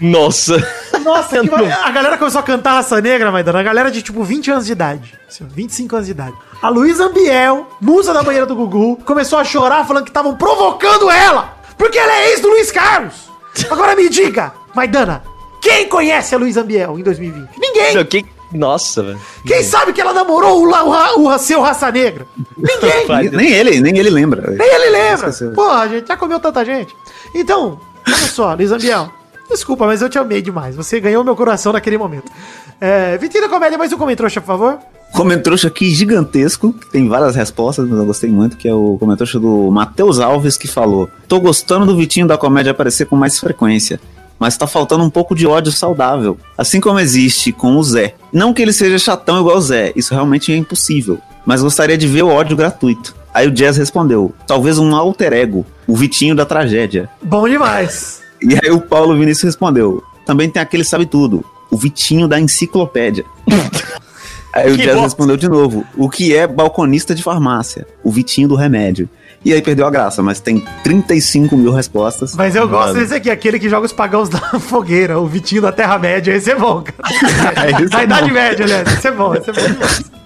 Nossa. Nossa, que a galera começou a cantar raça negra, Maidana. A galera de tipo 20 anos de idade. Assim, ó, 25 anos de idade. A Luísa Ambiel, musa da banheira do Gugu, começou a chorar falando que estavam provocando ela. Porque ela é ex do Luiz Carlos. Agora me diga, Maidana, quem conhece a Luísa Ambiel em 2020? Ninguém. Meu, que... Nossa, velho. Quem sabe que ela namorou o, o, ra- o, seu raça negra? Ninguém. Nem, nem ele, nem ele lembra. Nem ele lembra. Porra, a gente já comeu tanta gente. Então, olha só, Luiz Ambiel. Desculpa, mas eu te amei demais. Você ganhou meu coração naquele momento. É, Vitinho da Comédia, mais um comentário, por favor. Comentrouxa aqui gigantesco, que tem várias respostas, mas eu gostei muito, que é o comentrouxa do Matheus Alves, que falou: Tô gostando do Vitinho da comédia aparecer com mais frequência, mas tá faltando um pouco de ódio saudável. Assim como existe com o Zé. Não que ele seja chatão igual o Zé, isso realmente é impossível. Mas gostaria de ver o ódio gratuito. Aí o Jazz respondeu: talvez um alter ego, o Vitinho da tragédia. Bom demais. E aí o Paulo Vinícius respondeu: também tem aquele sabe tudo, o Vitinho da enciclopédia. aí o Que Jazz bosta. respondeu de novo: o que é balconista de farmácia? O Vitinho do remédio. E aí perdeu a graça, mas tem 35 mil respostas. Mas eu gosto desse aqui, aquele que joga os pagãos da fogueira, o Vitinho da Terra-média. Esse é bom, cara. esse da é Idade bom. Média, aliás. Esse é bom, esse é bom demais.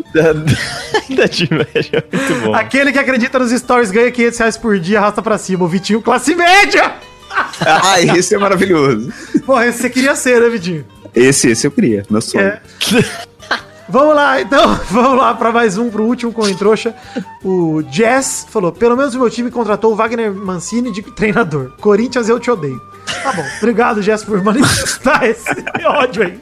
Idade média, muito bom. Aquele que acredita nos stories ganha 500 reais por dia, arrasta pra cima. O Vitinho, classe média! ah, esse é maravilhoso. Porra, esse você queria ser, né, Vitinho? Esse, esse eu queria, meu sonho. É. Vamos lá, então, vamos lá para mais um, pro último com trouxa. O Jazz falou: pelo menos o meu time contratou o Wagner Mancini de treinador. Corinthians, eu te odeio. Tá bom, obrigado, Jazz, por manifestar esse ódio aí.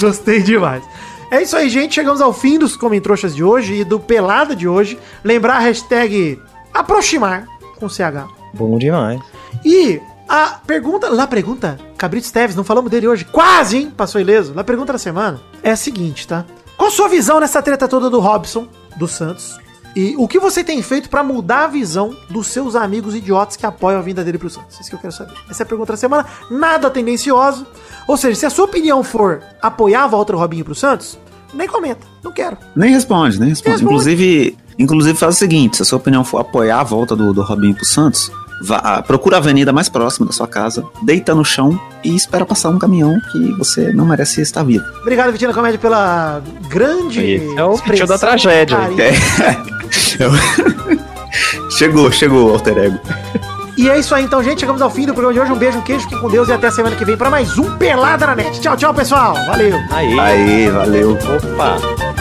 Gostei demais. É isso aí, gente. Chegamos ao fim dos Comentroxas de hoje e do Pelada de hoje. Lembrar a hashtag aproximar com CH. Bom demais. E a pergunta, lá pergunta, Cabrito Teves, não falamos dele hoje, quase, hein? Passou ileso. Lá pergunta da semana é a seguinte, tá? Qual a sua visão nessa treta toda do Robson, do Santos? E o que você tem feito pra mudar a visão dos seus amigos idiotas que apoiam a vinda dele pro Santos? Isso que eu quero saber. Essa é a pergunta da semana. Nada tendencioso. Ou seja, se a sua opinião for apoiar a volta do Robinho pro Santos, nem comenta. Não quero. Nem responde, nem responde. Responde. Inclusive, inclusive faz o seguinte: se a sua opinião for apoiar a volta do, do Robinho pro Santos, vá, ah, procura a avenida mais próxima da sua casa, deita no chão e espera passar um caminhão que você não merece estar vivo. Obrigado, Vitina Comédia, pela grande. É o Vitinho da tragédia. carinho. chegou, chegou o alter ego. E é isso aí, então, gente. Chegamos ao fim do programa de hoje. Um beijo, um queijo, fiquem com Deus e até a semana que vem para mais um Pelada na Net. Tchau, tchau, pessoal. Valeu. Aí. Aí, valeu. Opa.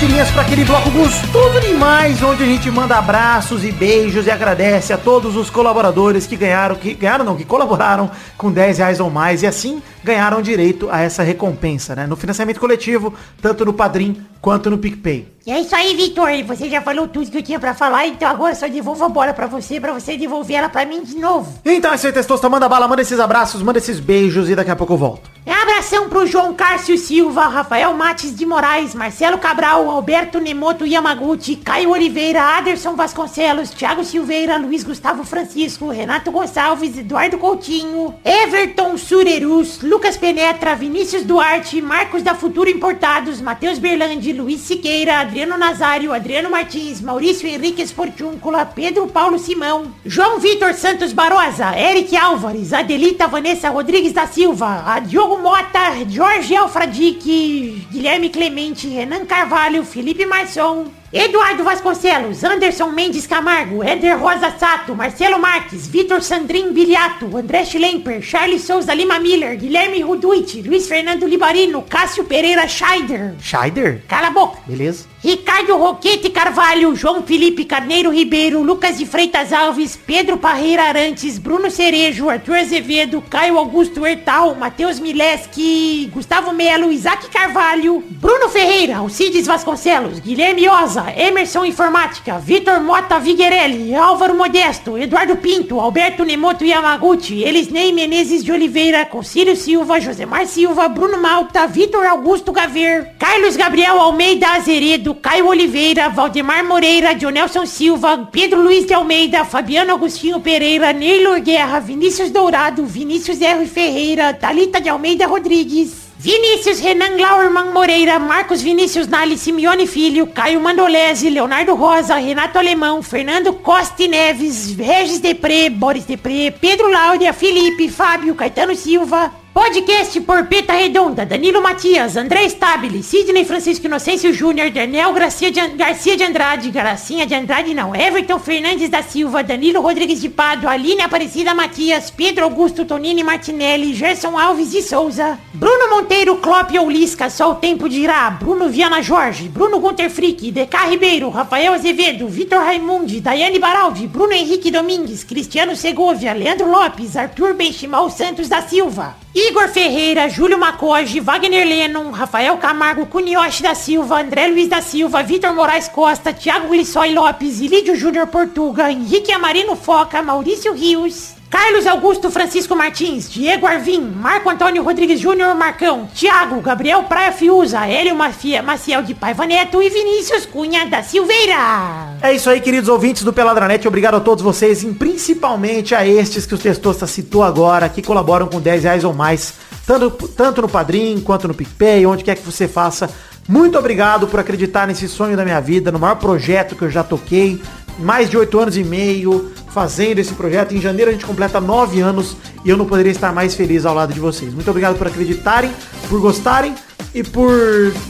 Testosterinhas, para aquele bloco gostoso demais, onde a gente manda abraços e beijos e agradece a todos os colaboradores que ganharam, que ganharam não, que colaboraram com 10 reais ou mais e assim ganharam direito a essa recompensa, né? No financiamento coletivo, tanto no Padrim quanto no PicPay. E é isso aí, Vitor. Você já falou tudo que eu tinha pra falar, então agora só devolvo a bola pra você, pra você devolver ela pra mim de novo. Então é isso aí, Testosta, manda bala, manda esses abraços, manda esses beijos e daqui a pouco eu volto. É abração pro João Cárcio Silva, Rafael Mates de Moraes, Marcelo Cabral, Alberto Nemoto Yamaguchi, Caio Oliveira, Aderson Vasconcelos, Thiago Silveira, Luiz Gustavo Francisco, Renato Gonçalves, Eduardo Coutinho, Everton Surerus, Lucas Penetra, Vinícius Duarte, Marcos da Futuro Importados, Matheus Berlandi, Luiz Siqueira, Adriano Nazário, Adriano Martins, Maurício Henrique Esportúncula, Pedro Paulo Simão, João Vitor Santos Barosa, Eric Álvares, Adelita Vanessa Rodrigues da Silva, Diogo Mota, Jorge Alfradique, Guilherme Clemente, Renan Carvalho, Felipe Marçom, Eduardo Vasconcelos, Anderson Mendes Camargo, Éder Rosa Sato, Marcelo Marques, Vitor Sandrin Biliato, André Schlemper, Charles Souza Lima Miller, Guilherme Ruduit, Luiz Fernando Libarino, Cássio Pereira Scheider. Scheider? Cala a boca. Beleza. Ricardo Roquete Carvalho, João Felipe Carneiro Ribeiro, Lucas de Freitas Alves, Pedro Parreira Arantes, Bruno Cerejo, Arthur Azevedo, Caio Augusto Hertal, Matheus Mileski, Gustavo Melo, Isaac Carvalho, Bruno Ferreira, Alcides Vasconcelos, Guilherme Oza, Emerson Informática, Vitor Mota Viguerelli, Álvaro Modesto, Eduardo Pinto, Alberto Nemoto Yamaguchi, Elisnei Menezes de Oliveira, Concílio Silva, Josemar Silva, Bruno Malta, Vitor Augusto Gaver, Carlos Gabriel Almeida Azeredo, Caio Oliveira, Valdemar Moreira, Dionelson Silva, Pedro Luiz de Almeida, Fabiano Agostinho Pereira, Neylor Guerra, Vinícius Dourado, Vinícius R. Ferreira, Talita de Almeida Rodrigues, Vinícius Renan Lauerman Moreira, Marcos Vinícius Nali, Simeone Filho, Caio Mandolese, Leonardo Rosa, Renato Alemão, Fernando Costa Neves, Regis Depré, Boris Depré, Pedro Láudia, Felipe, Fábio, Caetano Silva, Podcast Porpeta Redonda, Danilo Matias, André Stabile, Sidney Francisco Inocêncio Júnior, Daniel Garcia de, Garcia de Andrade, Gracinha de Andrade não, Everton Fernandes da Silva, Danilo Rodrigues de Pado, Aline Aparecida Matias, Pedro Augusto Tonini Martinelli, Gerson Alves de Souza, Bruno Monteiro, Klopp ou Lisca, só o tempo dirá, Bruno Viana Jorge, Bruno Gunter Frick, DK Ribeiro, Rafael Azevedo, Vitor Raimundi, Daiane Baraldi, Bruno Henrique Domingues, Cristiano Segovia, Leandro Lopes, Arthur Benchimal Santos da Silva, Igor Ferreira, Júlio Macoge, Wagner Lennon, Rafael Camargo, Cunioche da Silva, André Luiz da Silva, Vitor Moraes Costa, Thiago Glissói Lopes, Ilídio Júnior Portuga, Henrique Amarino Foca, Maurício Rios, Carlos Augusto Francisco Martins, Diego Arvim, Marco Antônio Rodrigues Júnior Marcão, Thiago, Gabriel Praia Fiuza, Hélio Mafia, Maciel de Paiva Neto e Vinícius Cunha da Silveira. É isso aí, queridos ouvintes do Peladranet. Obrigado a todos vocês, e principalmente a estes que o Testosta citou agora, que colaboram com 10 reais ou mais, tanto, tanto no Padrim quanto no PicPay, onde quer que você faça. Muito obrigado por acreditar nesse sonho da minha vida, no maior projeto que eu já toquei. Mais de oito anos e meio fazendo esse projeto. Em janeiro a gente completa nove anos e eu não poderia estar mais feliz ao lado de vocês. Muito obrigado por acreditarem, por gostarem e por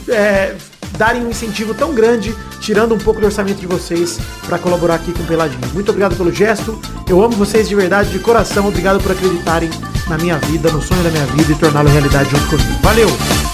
é, darem um incentivo tão grande, tirando um pouco do orçamento de vocês para colaborar aqui com o Peladinho. Muito obrigado pelo gesto. Eu amo vocês de verdade, de coração. Obrigado por acreditarem na minha vida, no sonho da minha vida e torná-lo realidade junto comigo. Valeu!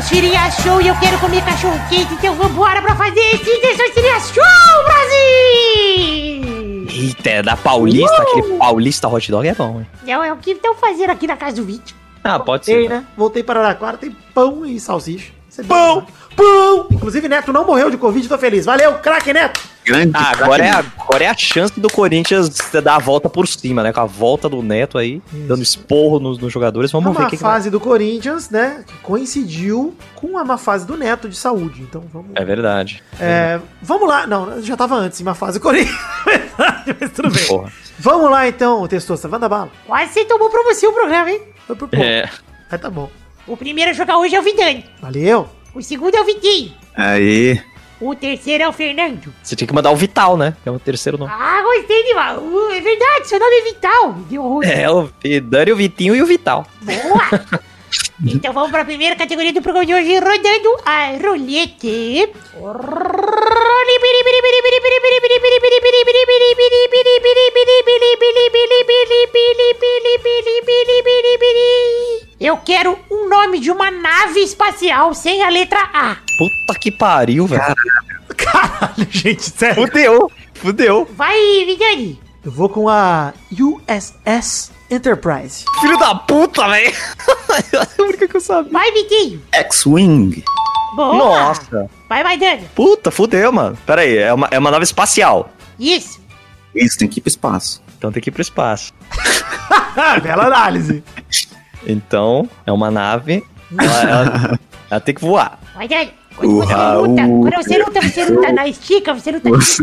Testosterinha Show. E eu quero comer cachorro quente, então vambora pra fazer esse Testosterinha Show, Brasil! Eita, é da Paulista, aquele Paulista hot dog é bom, hein? Não, é o que estão fazendo aqui na casa do vídeo. Ah, pode Voltei, ser. né? Voltei para Araraquara, tem pão e salsicha. Isso é Pão! Inclusive, Neto não morreu de Covid, tô feliz. Valeu, craque, Neto! Grande. Ah, agora é, a, agora é a chance do Corinthians dar a volta por cima, né? Com a volta do Neto aí, dando esporro nos, nos jogadores. É Vamos ver uma o que, que vai... fase do Corinthians, né? Que coincidiu com a má fase do Neto de saúde. Então vamos. É verdade. É, vamos lá. Não, já tava antes, uma fase do Corinthians. Verdade, Mas tudo bem. Porra. Vamos lá então, Testosta. Manda bala. Quase você tomou pra você o programa, hein? Foi por pouco. É. Mas tá bom. O primeiro a jogar hoje é o Vidani. Valeu. O segundo é o Vitinho. Aí. O terceiro é o Fernando. Você tinha que mandar o Vital, né? Que é o terceiro nome. Ah, gostei demais. Uh, É verdade, seu nome é Vital. Deu. É, o Dani, o Vitinho e o Vital. Boa. Então vamos pra primeira categoria do programa de hoje, rodando a roleta. Espacial sem a letra A. Puta que pariu, velho. Caralho, gente, sério. Fudeu, fudeu. Vai, Vidani. Eu vou com a USS Enterprise. Filho da puta, velho. É a única que eu sabia. Vai, Vitinho. X-Wing. Boa. Nossa. Vai, vai, Dani. Puta, fudeu, mano. Pera aí, é uma, é uma nave espacial. Isso. Isso, tem que ir pro espaço. Então tem que ir pro espaço. Bela análise. Então, é uma nave. Ela, ela- ela tem que voar. Dani. Quando você luta, quando você luta, você luta na estica, você luta Você...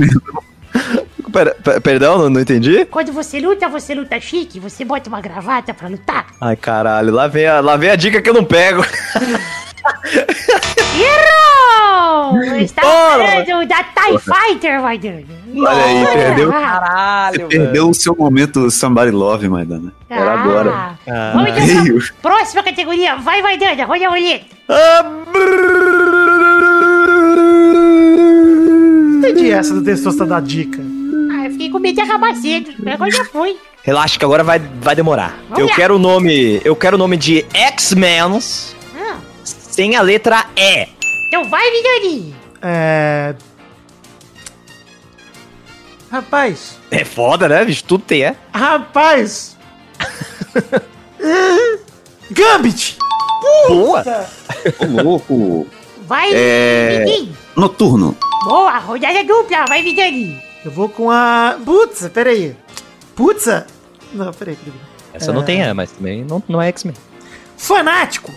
Pera- per- perdão, não, não entendi? Quando você luta, você luta chique, você bota uma gravata pra lutar. Ai, caralho, lá vem a, lá vem a dica que eu não pego. Errou! Está falando da TIE Fighter, Maidana. Olha aí, perdeu. Caralho, Perdeu o seu momento Somebody Love, Maidana. Era agora. Ah. Vamos então próxima categoria. Vai, Maidana, roda a roleta. Entendi essa do Testosta da dica. Ah, eu fiquei com medo de acabar cedo. Agora já foi. Relaxa que agora vai, vai demorar. Vamos eu lá. quero o nome. Eu quero o nome de X-Men Sem a letra E. então vai, Vidani. É. Rapaz. É foda, né, bicho? Tudo tem, é? Rapaz. Gambit. Boa! Ô, louco. Vai, É. Noturno. Boa, rodada dupla. Vai, Vidani. Eu vou com a. Putz, peraí. Putz. Não, peraí, peraí. Essa não tem E, mas também não, não é X-Men. Fanático.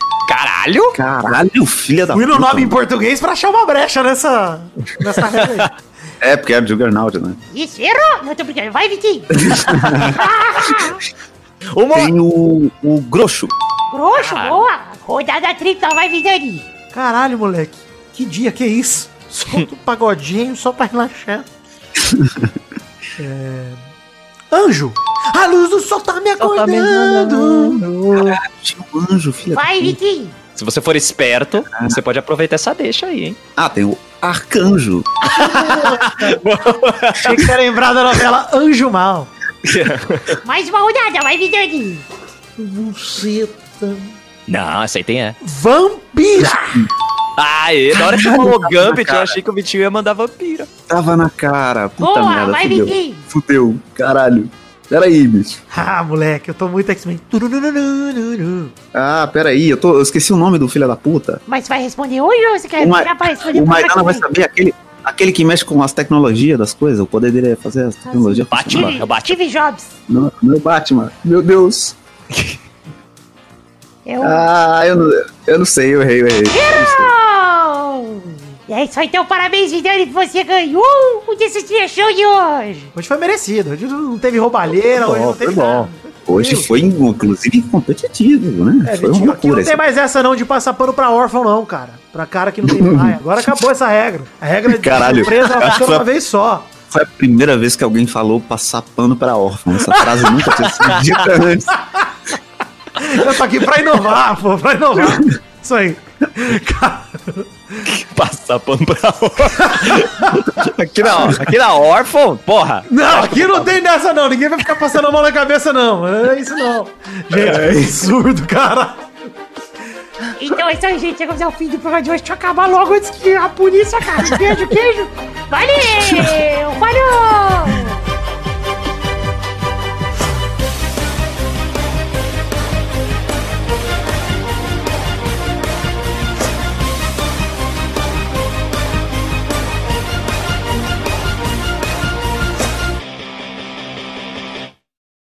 Caralho! Caralho, filha da Fui no puta. nome em português pra achar uma brecha nessa. nessa regra aí. É, porque é Juggernaut, né? Isso, errou. Não tô brincando. Vai, Vitinho. Uma... Tem o, o Grosso. Grosso, boa. Rodada tripla. Vai, Vidani. Caralho, moleque. Que dia que é isso? Solta um pagodinho só pra relaxar. É... Anjo! A luz do sol tá me acordando! Tinha um anjo, filha da Vai. Vitinho. Se você for esperto, você pode aproveitar essa deixa aí, hein? Ah, tem o Arcanjo. Achei que ia lembrar da novela Anjo Mal. Mais uma rodada. Vai, Vidani. Buceta. Não, essa aí tem E. Vampira! Aê, na hora que falou Gambit, eu achei que o Vitinho ia mandar vampira. Tava na cara. Puta Boa, merda, vai, fudeu. Vitinho. Fudeu, caralho. Peraí, bicho. Ah, moleque, eu tô muito X-Men. Ah, peraí, eu, tô, eu esqueci o nome do filho da puta. Mas vai responder hoje ou você quer O Ma- responder O Maidana vai saber aquele, aquele que mexe com as tecnologias das coisas. O poder dele é fazer as tecnologias. Batman. Steve, é o Batman. Steve Jobs. Não, não é o Batman. Meu Deus. O... Ah, eu não, eu não sei, eu errei, eu errei. E é isso aí, então parabéns, Vidani, que você ganhou o Desistir Show de hoje. Hoje foi merecido. Hoje não teve roubalheira, Foi hoje não teve foi bom. nada. Hoje foi, inclusive, competitivo, né? É, foi uma aqui não loucura. tem mais essa não de passar pano pra órfão, não, cara. Pra cara que não tem pai. Agora acabou essa regra. A regra de Caralho. surpresa ela funciona uma vez só. Foi a primeira vez que alguém falou passar pano pra órfão. Essa frase nunca tinha sido dita antes. Eu tô aqui pra inovar, pô, pra inovar. Isso aí. Cara, Passar pano pra órfão. aqui na, aqui na órfão, porra. Não, aqui não tem dessa não. Ninguém vai ficar passando a mão na cabeça, não. É isso não. Gente, é absurdo, cara. Então é isso aí, gente. Chegamos ao fim do programa de hoje. Deixa eu acabar logo antes que a polícia acabe. Beijo, queijo. Valeu! Falou!